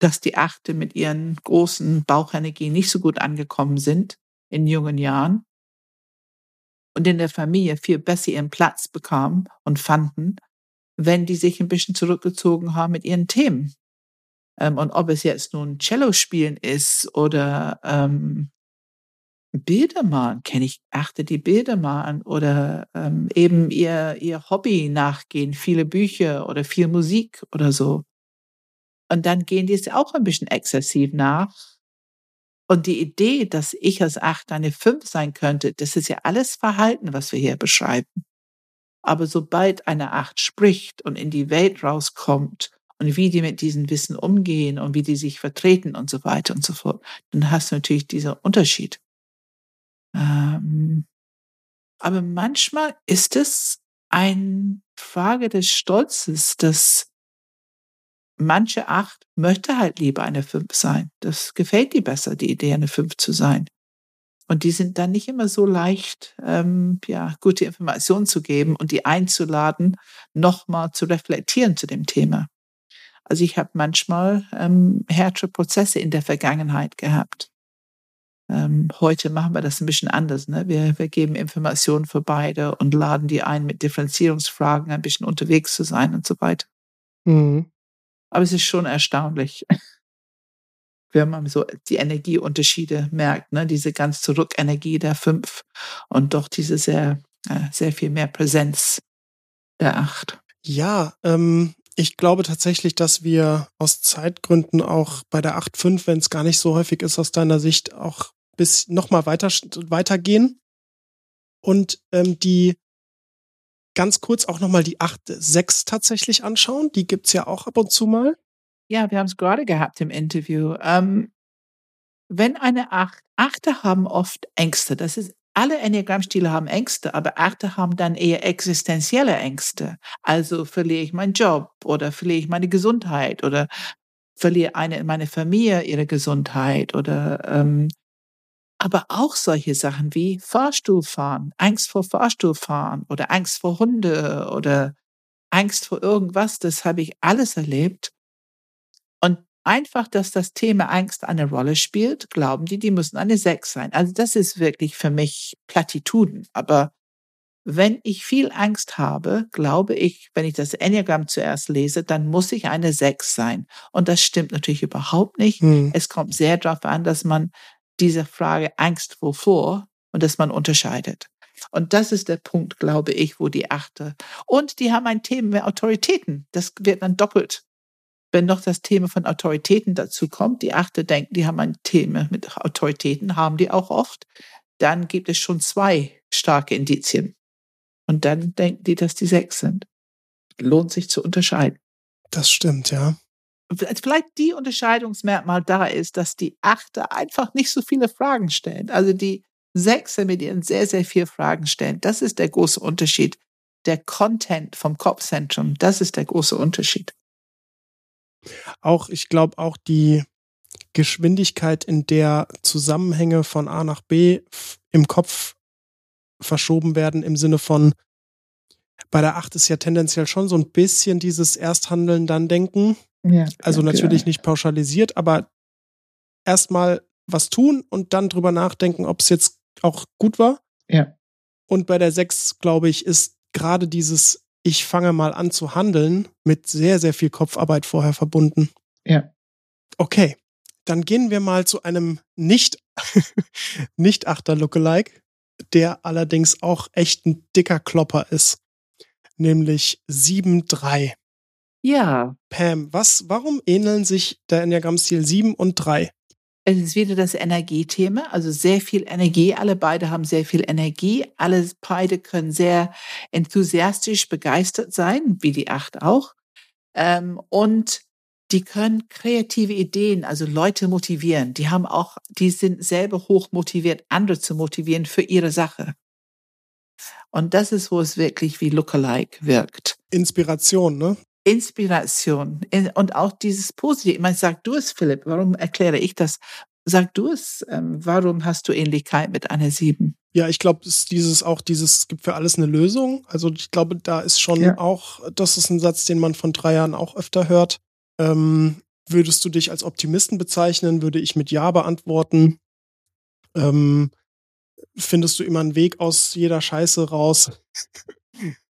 dass die Achte mit ihren großen Bauchenergien nicht so gut angekommen sind in jungen Jahren und in der Familie viel besser ihren Platz bekamen und fanden, wenn die sich ein bisschen zurückgezogen haben mit ihren Themen. Ähm, und ob es jetzt nun Cello spielen ist oder ähm, Bilder malen, kenne ich, achte die Bilder malen oder ähm, eben ihr, ihr Hobby nachgehen, viele Bücher oder viel Musik oder so. Und dann gehen die es auch ein bisschen exzessiv nach. Und die Idee, dass ich als acht eine fünf sein könnte, das ist ja alles Verhalten, was wir hier beschreiben. Aber sobald eine acht spricht und in die Welt rauskommt und wie die mit diesem Wissen umgehen und wie die sich vertreten und so weiter und so fort, dann hast du natürlich diesen Unterschied. Ähm, aber manchmal ist es eine Frage des Stolzes, dass manche acht möchte halt lieber eine fünf sein. Das gefällt die besser, die Idee, eine fünf zu sein. Und die sind dann nicht immer so leicht, ähm, ja, gute Informationen zu geben und die einzuladen, nochmal zu reflektieren zu dem Thema. Also ich habe manchmal ähm, härtere Prozesse in der Vergangenheit gehabt. Ähm, heute machen wir das ein bisschen anders. Ne? Wir, wir geben Informationen für beide und laden die ein, mit Differenzierungsfragen ein bisschen unterwegs zu sein und so weiter. Mhm. Aber es ist schon erstaunlich, wenn man so die Energieunterschiede merkt, ne? diese ganz Zurückenergie der fünf und doch diese sehr, äh, sehr viel mehr Präsenz der acht. Ja, ähm, ich glaube tatsächlich, dass wir aus Zeitgründen auch bei der 8.5, wenn es gar nicht so häufig ist, aus deiner Sicht auch bis nochmal weiter, weitergehen. Und ähm, die ganz kurz auch nochmal die 8.6 tatsächlich anschauen. Die gibt's ja auch ab und zu mal. Ja, wir haben es gerade gehabt im Interview. Ähm, wenn eine Acht, Achte haben oft Ängste. Das ist, alle Enneagrammstile haben Ängste, aber Achte haben dann eher existenzielle Ängste. Also verliere ich meinen Job oder verliere ich meine Gesundheit oder verliere eine in meiner Familie ihre Gesundheit oder ähm, aber auch solche Sachen wie Fahrstuhlfahren, Angst vor Fahrstuhlfahren oder Angst vor Hunde oder Angst vor irgendwas, das habe ich alles erlebt. Und einfach, dass das Thema Angst eine Rolle spielt, glauben die, die müssen eine Sechs sein. Also das ist wirklich für mich Plattituden. Aber wenn ich viel Angst habe, glaube ich, wenn ich das Enneagramm zuerst lese, dann muss ich eine Sechs sein. Und das stimmt natürlich überhaupt nicht. Hm. Es kommt sehr darauf an, dass man diese Frage Angst wovor und dass man unterscheidet. Und das ist der Punkt, glaube ich, wo die achte. Und die haben ein Thema mit Autoritäten. Das wird dann doppelt. Wenn noch das Thema von Autoritäten dazu kommt, die achte denken, die haben ein Thema mit Autoritäten, haben die auch oft, dann gibt es schon zwei starke Indizien. Und dann denken die, dass die sechs sind. Lohnt sich zu unterscheiden. Das stimmt, ja vielleicht die Unterscheidungsmerkmal da ist, dass die Achte einfach nicht so viele Fragen stellen. Also die Sechse mit ihren sehr, sehr vielen Fragen stellen. Das ist der große Unterschied. Der Content vom Kopfzentrum, das ist der große Unterschied. Auch, ich glaube, auch die Geschwindigkeit, in der Zusammenhänge von A nach B im Kopf verschoben werden, im Sinne von, bei der Acht ist ja tendenziell schon so ein bisschen dieses Ersthandeln, dann denken. Ja, also natürlich nicht pauschalisiert, aber erstmal was tun und dann drüber nachdenken, ob es jetzt auch gut war. Ja. Und bei der 6, glaube ich, ist gerade dieses Ich fange mal an zu handeln mit sehr, sehr viel Kopfarbeit vorher verbunden. Ja. Okay, dann gehen wir mal zu einem nicht, nicht Achter Lookalike, der allerdings auch echt ein dicker Klopper ist. Nämlich 7-3. Ja. Pam, was, warum ähneln sich der Enneagramm-Stil 7 und 3? Es ist wieder das Energiethema, also sehr viel Energie. Alle beide haben sehr viel Energie. Alle beide können sehr enthusiastisch begeistert sein, wie die Acht auch. Ähm, und die können kreative Ideen, also Leute motivieren. Die haben auch, die sind selber hoch motiviert, andere zu motivieren für ihre Sache. Und das ist, wo es wirklich wie Lookalike wirkt. Inspiration, ne? Inspiration und auch dieses Positive. Ich meine, sag du es, Philipp, warum erkläre ich das? Sag du es, ähm, warum hast du Ähnlichkeit mit einer Sieben? Ja, ich glaube, es dieses auch dieses, es gibt für alles eine Lösung. Also ich glaube, da ist schon ja. auch, das ist ein Satz, den man von drei Jahren auch öfter hört. Ähm, würdest du dich als Optimisten bezeichnen, würde ich mit Ja beantworten. Ähm, findest du immer einen Weg aus jeder Scheiße raus?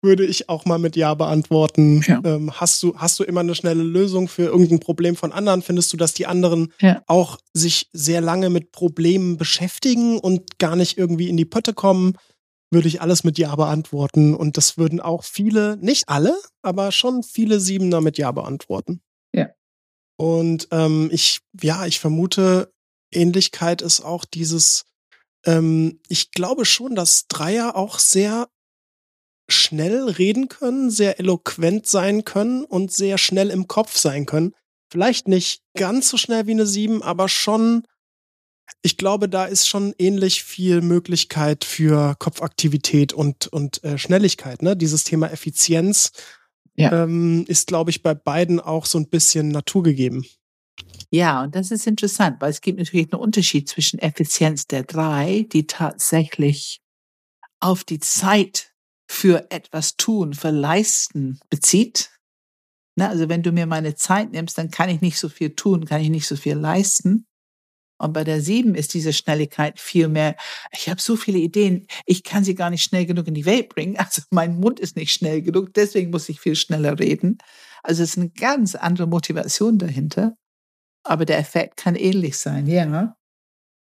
würde ich auch mal mit Ja beantworten. Ja. Ähm, hast du, hast du immer eine schnelle Lösung für irgendein Problem von anderen? Findest du, dass die anderen ja. auch sich sehr lange mit Problemen beschäftigen und gar nicht irgendwie in die Pötte kommen? Würde ich alles mit Ja beantworten. Und das würden auch viele, nicht alle, aber schon viele Siebener mit Ja beantworten. Ja. Und ähm, ich, ja, ich vermute, Ähnlichkeit ist auch dieses, ähm, ich glaube schon, dass Dreier auch sehr schnell reden können, sehr eloquent sein können und sehr schnell im Kopf sein können. Vielleicht nicht ganz so schnell wie eine 7, aber schon, ich glaube, da ist schon ähnlich viel Möglichkeit für Kopfaktivität und, und äh, Schnelligkeit. Ne? Dieses Thema Effizienz ja. ähm, ist, glaube ich, bei beiden auch so ein bisschen naturgegeben. Ja, und das ist interessant, weil es gibt natürlich einen Unterschied zwischen Effizienz der drei, die tatsächlich auf die Zeit für etwas tun, für leisten bezieht. Na, also wenn du mir meine Zeit nimmst, dann kann ich nicht so viel tun, kann ich nicht so viel leisten. Und bei der sieben ist diese Schnelligkeit viel mehr. Ich habe so viele Ideen, ich kann sie gar nicht schnell genug in die Welt bringen. Also mein Mund ist nicht schnell genug, deswegen muss ich viel schneller reden. Also es ist eine ganz andere Motivation dahinter. Aber der Effekt kann ähnlich sein, ja.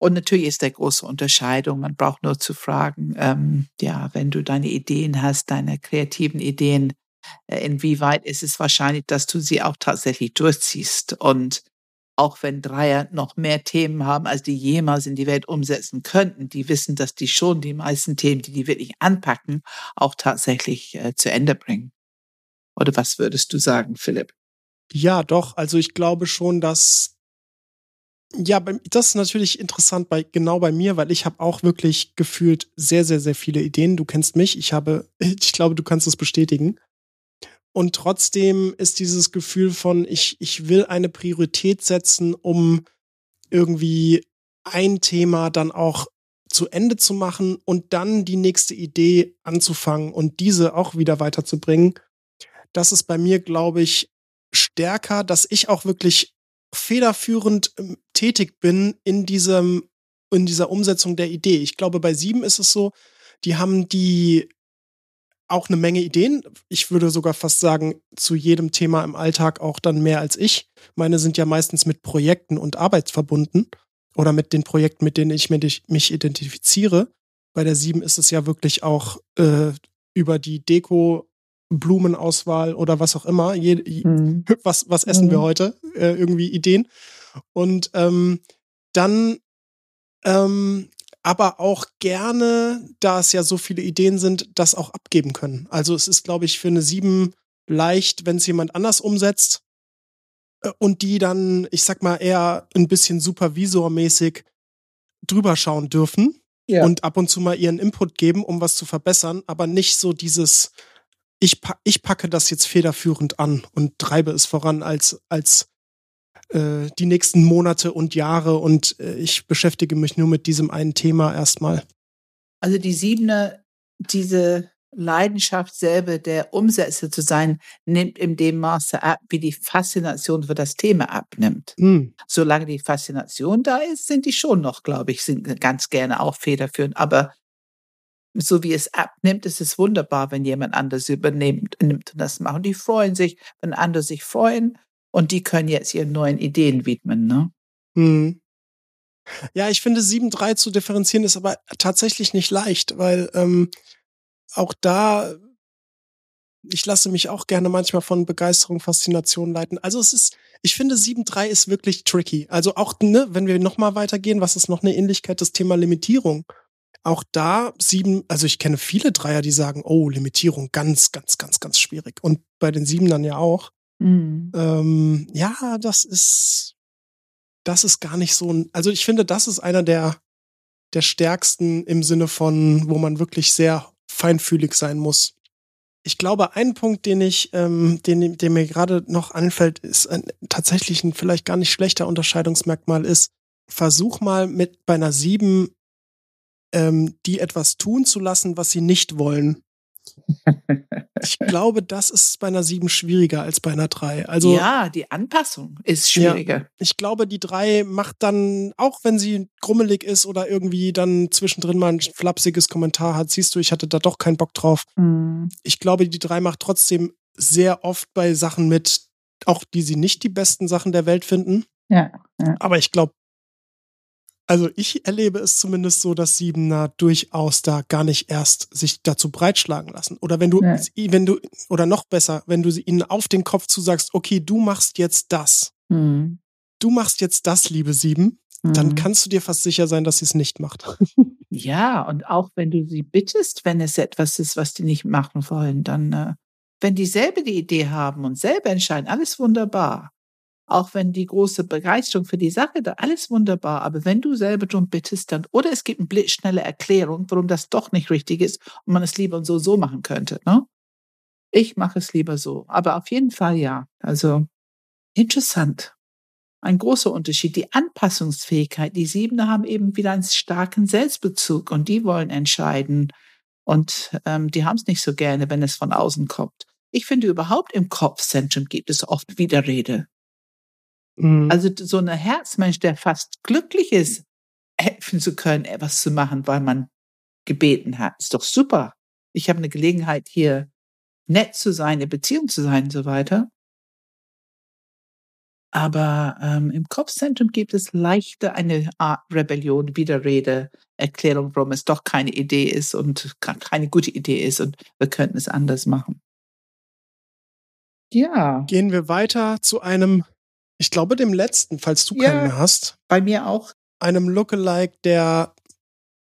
Und natürlich ist der große Unterscheidung. Man braucht nur zu fragen, ähm, ja, wenn du deine Ideen hast, deine kreativen Ideen, äh, inwieweit ist es wahrscheinlich, dass du sie auch tatsächlich durchziehst? Und auch wenn Dreier noch mehr Themen haben, als die jemals in die Welt umsetzen könnten, die wissen, dass die schon die meisten Themen, die die wirklich anpacken, auch tatsächlich äh, zu Ende bringen. Oder was würdest du sagen, Philipp? Ja, doch. Also ich glaube schon, dass ja, das ist natürlich interessant bei genau bei mir, weil ich habe auch wirklich gefühlt sehr, sehr, sehr viele Ideen. Du kennst mich, ich habe, ich glaube, du kannst es bestätigen. und trotzdem ist dieses Gefühl von, ich, ich will eine Priorität setzen, um irgendwie ein Thema dann auch zu Ende zu machen und dann die nächste Idee anzufangen und diese auch wieder weiterzubringen. Das ist bei mir, glaube ich, stärker, dass ich auch wirklich federführend ähm, tätig bin in diesem, in dieser Umsetzung der Idee. Ich glaube, bei sieben ist es so, die haben die auch eine Menge Ideen. Ich würde sogar fast sagen, zu jedem Thema im Alltag auch dann mehr als ich. Meine sind ja meistens mit Projekten und Arbeit verbunden oder mit den Projekten, mit denen ich mich identifiziere. Bei der sieben ist es ja wirklich auch äh, über die Deko, Blumenauswahl oder was auch immer. Je, mhm. was, was essen mhm. wir heute? Äh, irgendwie Ideen. Und ähm, dann ähm, aber auch gerne, da es ja so viele Ideen sind, das auch abgeben können. Also es ist, glaube ich, für eine sieben leicht, wenn es jemand anders umsetzt äh, und die dann, ich sag mal, eher ein bisschen supervisormäßig drüber schauen dürfen ja. und ab und zu mal ihren Input geben, um was zu verbessern, aber nicht so dieses, ich, ich packe das jetzt federführend an und treibe es voran als, als äh, die nächsten Monate und Jahre und äh, ich beschäftige mich nur mit diesem einen Thema erstmal. Also die Siebener, diese Leidenschaft selber der Umsetzer zu sein, nimmt in dem Maße ab, wie die Faszination für das Thema abnimmt. Mhm. Solange die Faszination da ist, sind die schon noch, glaube ich, sind ganz gerne auch federführend. Aber so wie es abnimmt, ist es wunderbar, wenn jemand anders übernimmt nimmt und das macht. Und die freuen sich, wenn andere sich freuen und die können jetzt ihren neuen Ideen widmen, ne? Hm. Ja, ich finde 7.3 zu differenzieren ist aber tatsächlich nicht leicht, weil ähm, auch da, ich lasse mich auch gerne manchmal von Begeisterung, Faszination leiten. Also es ist, ich finde 7.3 ist wirklich tricky. Also auch, ne, wenn wir nochmal weitergehen, was ist noch eine Ähnlichkeit, das Thema Limitierung. Auch da sieben, also ich kenne viele Dreier, die sagen, oh, Limitierung, ganz, ganz, ganz, ganz schwierig. Und bei den Siebenern ja auch. Mhm. Ähm, ja, das ist, das ist gar nicht so ein, also ich finde, das ist einer der, der stärksten im Sinne von, wo man wirklich sehr feinfühlig sein muss. Ich glaube, ein Punkt, den ich, ähm, den, den mir gerade noch anfällt, ist ein, tatsächlich ein vielleicht gar nicht schlechter Unterscheidungsmerkmal ist, versuch mal mit bei einer sieben ähm, die etwas tun zu lassen, was sie nicht wollen ich glaube, das ist bei einer 7 schwieriger als bei einer 3. Also, ja, die Anpassung ist schwieriger. Ja, ich glaube, die 3 macht dann, auch wenn sie grummelig ist oder irgendwie dann zwischendrin mal ein flapsiges Kommentar hat, siehst du, ich hatte da doch keinen Bock drauf. Mhm. Ich glaube, die 3 macht trotzdem sehr oft bei Sachen mit, auch die sie nicht die besten Sachen der Welt finden. Ja. ja. Aber ich glaube, also ich erlebe es zumindest so, dass Siebener durchaus da gar nicht erst sich dazu breitschlagen lassen. Oder wenn du, ja. wenn du, oder noch besser, wenn du ihnen auf den Kopf zusagst, okay, du machst jetzt das. Mhm. Du machst jetzt das, liebe Sieben, mhm. dann kannst du dir fast sicher sein, dass sie es nicht macht. Ja, und auch wenn du sie bittest, wenn es etwas ist, was die nicht machen wollen, dann, äh, wenn die selber die Idee haben und selber entscheiden, alles wunderbar auch wenn die große Begeisterung für die Sache da, alles wunderbar, aber wenn du selber darum bittest, dann, oder es gibt eine blitzschnelle Erklärung, warum das doch nicht richtig ist und man es lieber so, so machen könnte, ne? Ich mache es lieber so. Aber auf jeden Fall ja. Also, interessant. Ein großer Unterschied. Die Anpassungsfähigkeit. Die Siebener haben eben wieder einen starken Selbstbezug und die wollen entscheiden. Und ähm, die haben es nicht so gerne, wenn es von außen kommt. Ich finde überhaupt im Kopfzentrum gibt es oft Widerrede. Mhm. Also so ein Herzmensch, der fast glücklich ist, helfen zu können, etwas zu machen, weil man gebeten hat. Ist doch super. Ich habe eine Gelegenheit, hier nett zu sein, eine Beziehung zu sein und so weiter. Aber ähm, im Kopfzentrum gibt es leichter eine Art Rebellion, Widerrede, Erklärung, warum es doch keine Idee ist und keine gute Idee ist und wir könnten es anders machen. Ja. Gehen wir weiter zu einem ich glaube dem letzten, falls du ja, keinen mehr hast. Bei mir auch. Einem Lookalike, der,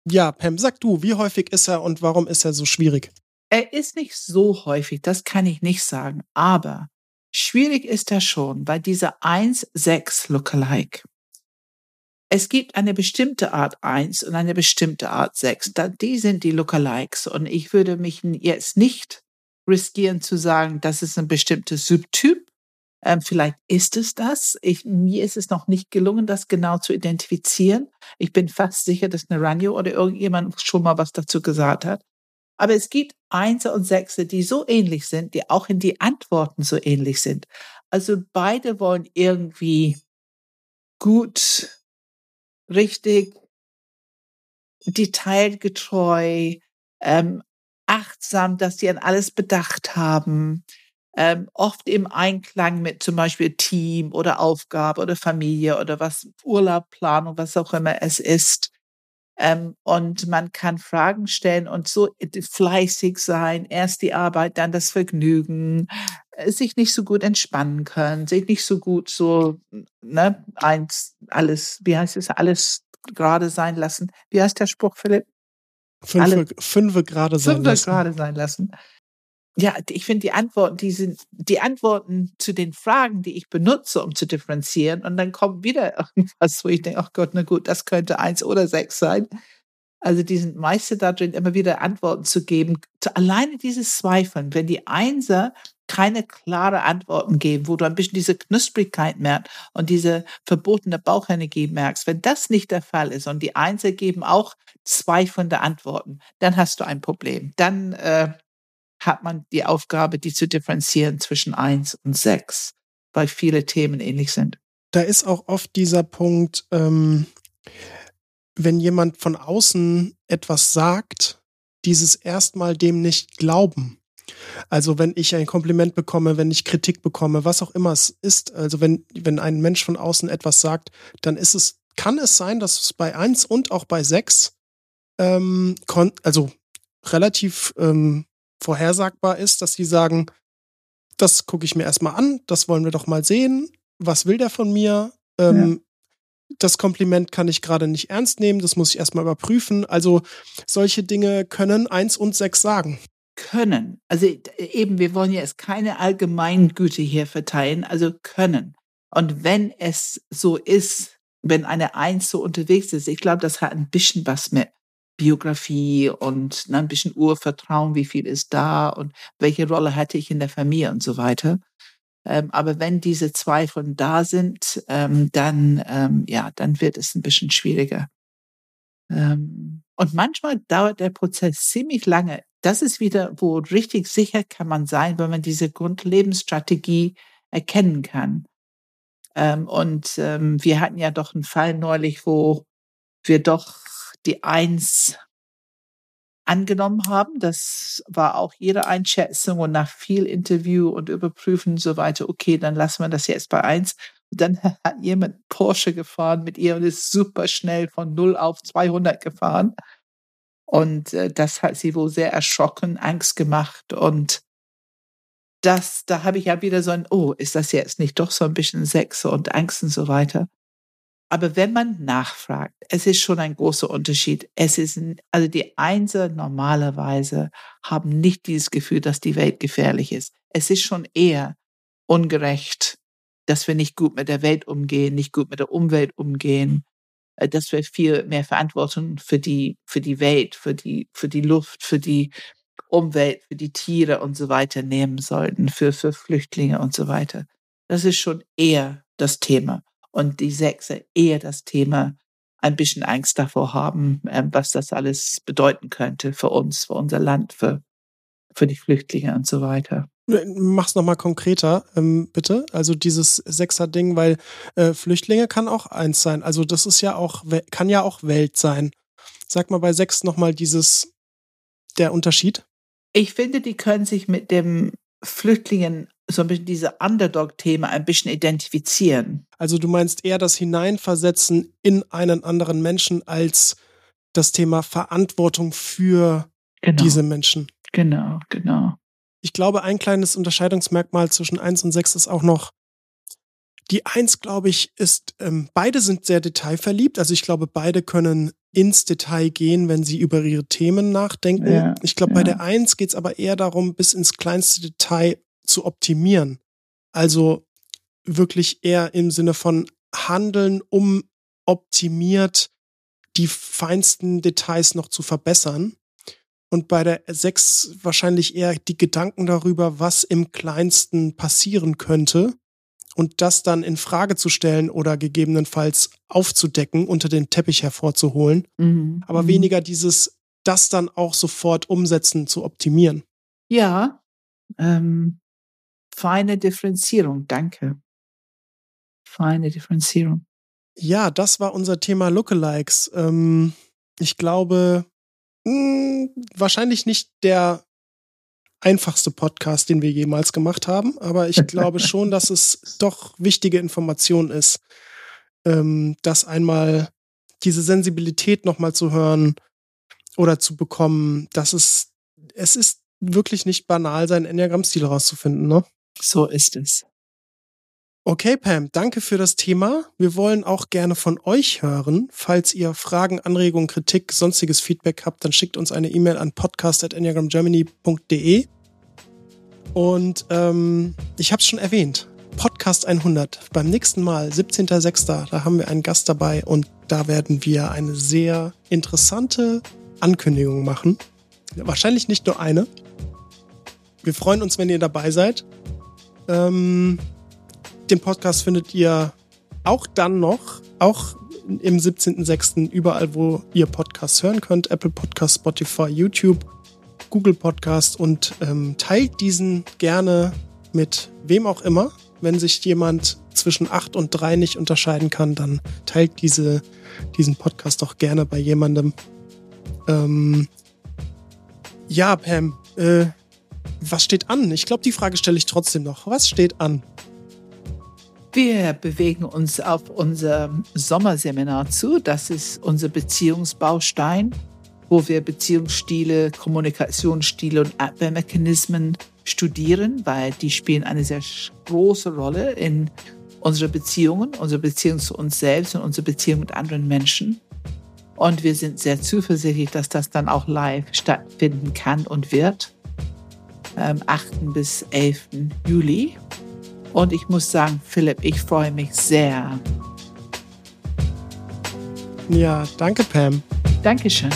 ja, Pam, sag du, wie häufig ist er und warum ist er so schwierig? Er ist nicht so häufig, das kann ich nicht sagen, aber schwierig ist er schon bei dieser 1-6 Lookalike. Es gibt eine bestimmte Art 1 und eine bestimmte Art 6. Die sind die Lookalikes und ich würde mich jetzt nicht riskieren zu sagen, das ist ein bestimmtes Subtyp. Ähm, vielleicht ist es das. Ich, mir ist es noch nicht gelungen, das genau zu identifizieren. Ich bin fast sicher, dass Naranjo oder irgendjemand schon mal was dazu gesagt hat. Aber es gibt Einser und Sechser, die so ähnlich sind, die auch in die Antworten so ähnlich sind. Also beide wollen irgendwie gut, richtig, detailgetreu, ähm, achtsam, dass sie an alles bedacht haben, ähm, oft im Einklang mit zum Beispiel Team oder Aufgabe oder Familie oder was Urlaubplanung, was auch immer es ist. Ähm, und man kann Fragen stellen und so fleißig sein. Erst die Arbeit, dann das Vergnügen, äh, sich nicht so gut entspannen können, sich nicht so gut so, ne, eins, alles, wie heißt es, alles gerade sein lassen. Wie heißt der Spruch, Philipp? Fünfe, fünfe gerade sein fünfe lassen. gerade sein lassen. Ja, ich finde die Antworten, die sind die Antworten zu den Fragen, die ich benutze, um zu differenzieren. Und dann kommt wieder irgendwas, wo ich denke, ach Gott, na gut, das könnte eins oder sechs sein. Also die sind meiste da drin, immer wieder Antworten zu geben. Alleine dieses Zweifeln, wenn die Einser keine klare Antworten geben, wo du ein bisschen diese Knusprigkeit merkst und diese verbotene Bauchenergie merkst, wenn das nicht der Fall ist und die Einser geben auch zweifelnde Antworten, dann hast du ein Problem. Dann äh, hat man die Aufgabe, die zu differenzieren zwischen eins und sechs, weil viele Themen ähnlich sind. Da ist auch oft dieser Punkt, ähm, wenn jemand von außen etwas sagt, dieses erstmal dem nicht glauben. Also wenn ich ein Kompliment bekomme, wenn ich Kritik bekomme, was auch immer es ist, also wenn, wenn ein Mensch von außen etwas sagt, dann ist es, kann es sein, dass es bei eins und auch bei sechs ähm, also relativ ähm, vorhersagbar ist, dass sie sagen, das gucke ich mir erstmal an, das wollen wir doch mal sehen, was will der von mir? Ähm, ja. Das Kompliment kann ich gerade nicht ernst nehmen, das muss ich erstmal überprüfen. Also solche Dinge können eins und sechs sagen. Können. Also eben, wir wollen ja jetzt keine Allgemeingüte hier verteilen, also können. Und wenn es so ist, wenn eine Eins so unterwegs ist, ich glaube, das hat ein bisschen was mit Biografie und ne, ein bisschen Urvertrauen, wie viel ist da und welche Rolle hatte ich in der Familie und so weiter. Ähm, aber wenn diese Zweifel da sind, ähm, dann, ähm, ja, dann wird es ein bisschen schwieriger. Ähm, und manchmal dauert der Prozess ziemlich lange. Das ist wieder, wo richtig sicher kann man sein, wenn man diese Grundlebensstrategie erkennen kann. Ähm, und ähm, wir hatten ja doch einen Fall neulich, wo wir doch die Eins angenommen haben. Das war auch ihre Einschätzung und nach viel Interview und Überprüfen und so weiter. Okay, dann lassen wir das jetzt bei eins. Und dann hat jemand Porsche gefahren mit ihr und ist super schnell von 0 auf 200 gefahren. Und äh, das hat sie wohl sehr erschrocken, Angst gemacht. Und das, da habe ich ja wieder so ein, oh, ist das jetzt nicht doch so ein bisschen Sechse und Angst und so weiter. Aber wenn man nachfragt, es ist schon ein großer Unterschied. Es ist, also die Einser normalerweise haben nicht dieses Gefühl, dass die Welt gefährlich ist. Es ist schon eher ungerecht, dass wir nicht gut mit der Welt umgehen, nicht gut mit der Umwelt umgehen, äh, dass wir viel mehr Verantwortung für die, für die Welt, für die, für die Luft, für die Umwelt, für die Tiere und so weiter nehmen sollten, für, für Flüchtlinge und so weiter. Das ist schon eher das Thema und die Sechse eher das Thema ein bisschen Angst davor haben, ähm, was das alles bedeuten könnte für uns, für unser Land, für, für die Flüchtlinge und so weiter. Mach's nochmal konkreter, ähm, bitte. Also dieses Sechser-Ding, weil äh, Flüchtlinge kann auch eins sein. Also das ist ja auch, kann ja auch Welt sein. Sag mal bei sechs nochmal dieses, der Unterschied. Ich finde, die können sich mit dem Flüchtlingen so ein bisschen diese Underdog-Thema ein bisschen identifizieren. Also du meinst eher das Hineinversetzen in einen anderen Menschen als das Thema Verantwortung für genau. diese Menschen. Genau, genau. Ich glaube, ein kleines Unterscheidungsmerkmal zwischen eins und sechs ist auch noch, die eins, glaube ich, ist, ähm, beide sind sehr detailverliebt. Also ich glaube, beide können ins Detail gehen, wenn sie über ihre Themen nachdenken. Ja, ich glaube, ja. bei der eins geht es aber eher darum, bis ins kleinste Detail zu optimieren. Also wirklich eher im Sinne von handeln, um optimiert die feinsten Details noch zu verbessern. und bei der 6 wahrscheinlich eher die Gedanken darüber, was im kleinsten passieren könnte und das dann in Frage zu stellen oder gegebenenfalls aufzudecken, unter den Teppich hervorzuholen, mhm. aber mhm. weniger dieses, das dann auch sofort umsetzen, zu optimieren. Ja, ähm, feine Differenzierung, danke. Feine Differenzierung. Ja, das war unser Thema Lookalikes. Ähm, ich glaube, mh, hm, wahrscheinlich nicht der einfachste Podcast, den wir jemals gemacht haben, aber ich glaube schon, dass es doch wichtige Information ist, ähm, das einmal diese Sensibilität nochmal zu hören oder zu bekommen, dass es, es ist wirklich nicht banal, seinen Enneagramm-Stil rauszufinden, ne? So ist es. Okay, Pam, danke für das Thema. Wir wollen auch gerne von euch hören. Falls ihr Fragen, Anregungen, Kritik, sonstiges Feedback habt, dann schickt uns eine E-Mail an podcast.enneagramgermany.de. Und ähm, ich habe es schon erwähnt, Podcast 100. Beim nächsten Mal, 17.06., da haben wir einen Gast dabei und da werden wir eine sehr interessante Ankündigung machen. Wahrscheinlich nicht nur eine. Wir freuen uns, wenn ihr dabei seid. Ähm, den Podcast findet ihr auch dann noch, auch im 17.06. überall, wo ihr Podcasts hören könnt. Apple Podcast, Spotify, YouTube, Google Podcast und ähm, teilt diesen gerne mit wem auch immer. Wenn sich jemand zwischen 8 und 3 nicht unterscheiden kann, dann teilt diese, diesen Podcast doch gerne bei jemandem. Ähm, ja, Pam, äh, was steht an? Ich glaube, die Frage stelle ich trotzdem noch. Was steht an? Wir bewegen uns auf unser Sommerseminar zu. Das ist unser Beziehungsbaustein, wo wir Beziehungsstile, Kommunikationsstile und Abwehrmechanismen studieren, weil die spielen eine sehr große Rolle in unseren Beziehungen, unsere Beziehung zu uns selbst und unsere Beziehung mit anderen Menschen. Und wir sind sehr zuversichtlich, dass das dann auch live stattfinden kann und wird. Am 8. bis 11. Juli. Und ich muss sagen, Philipp, ich freue mich sehr. Ja, danke, Pam. Dankeschön.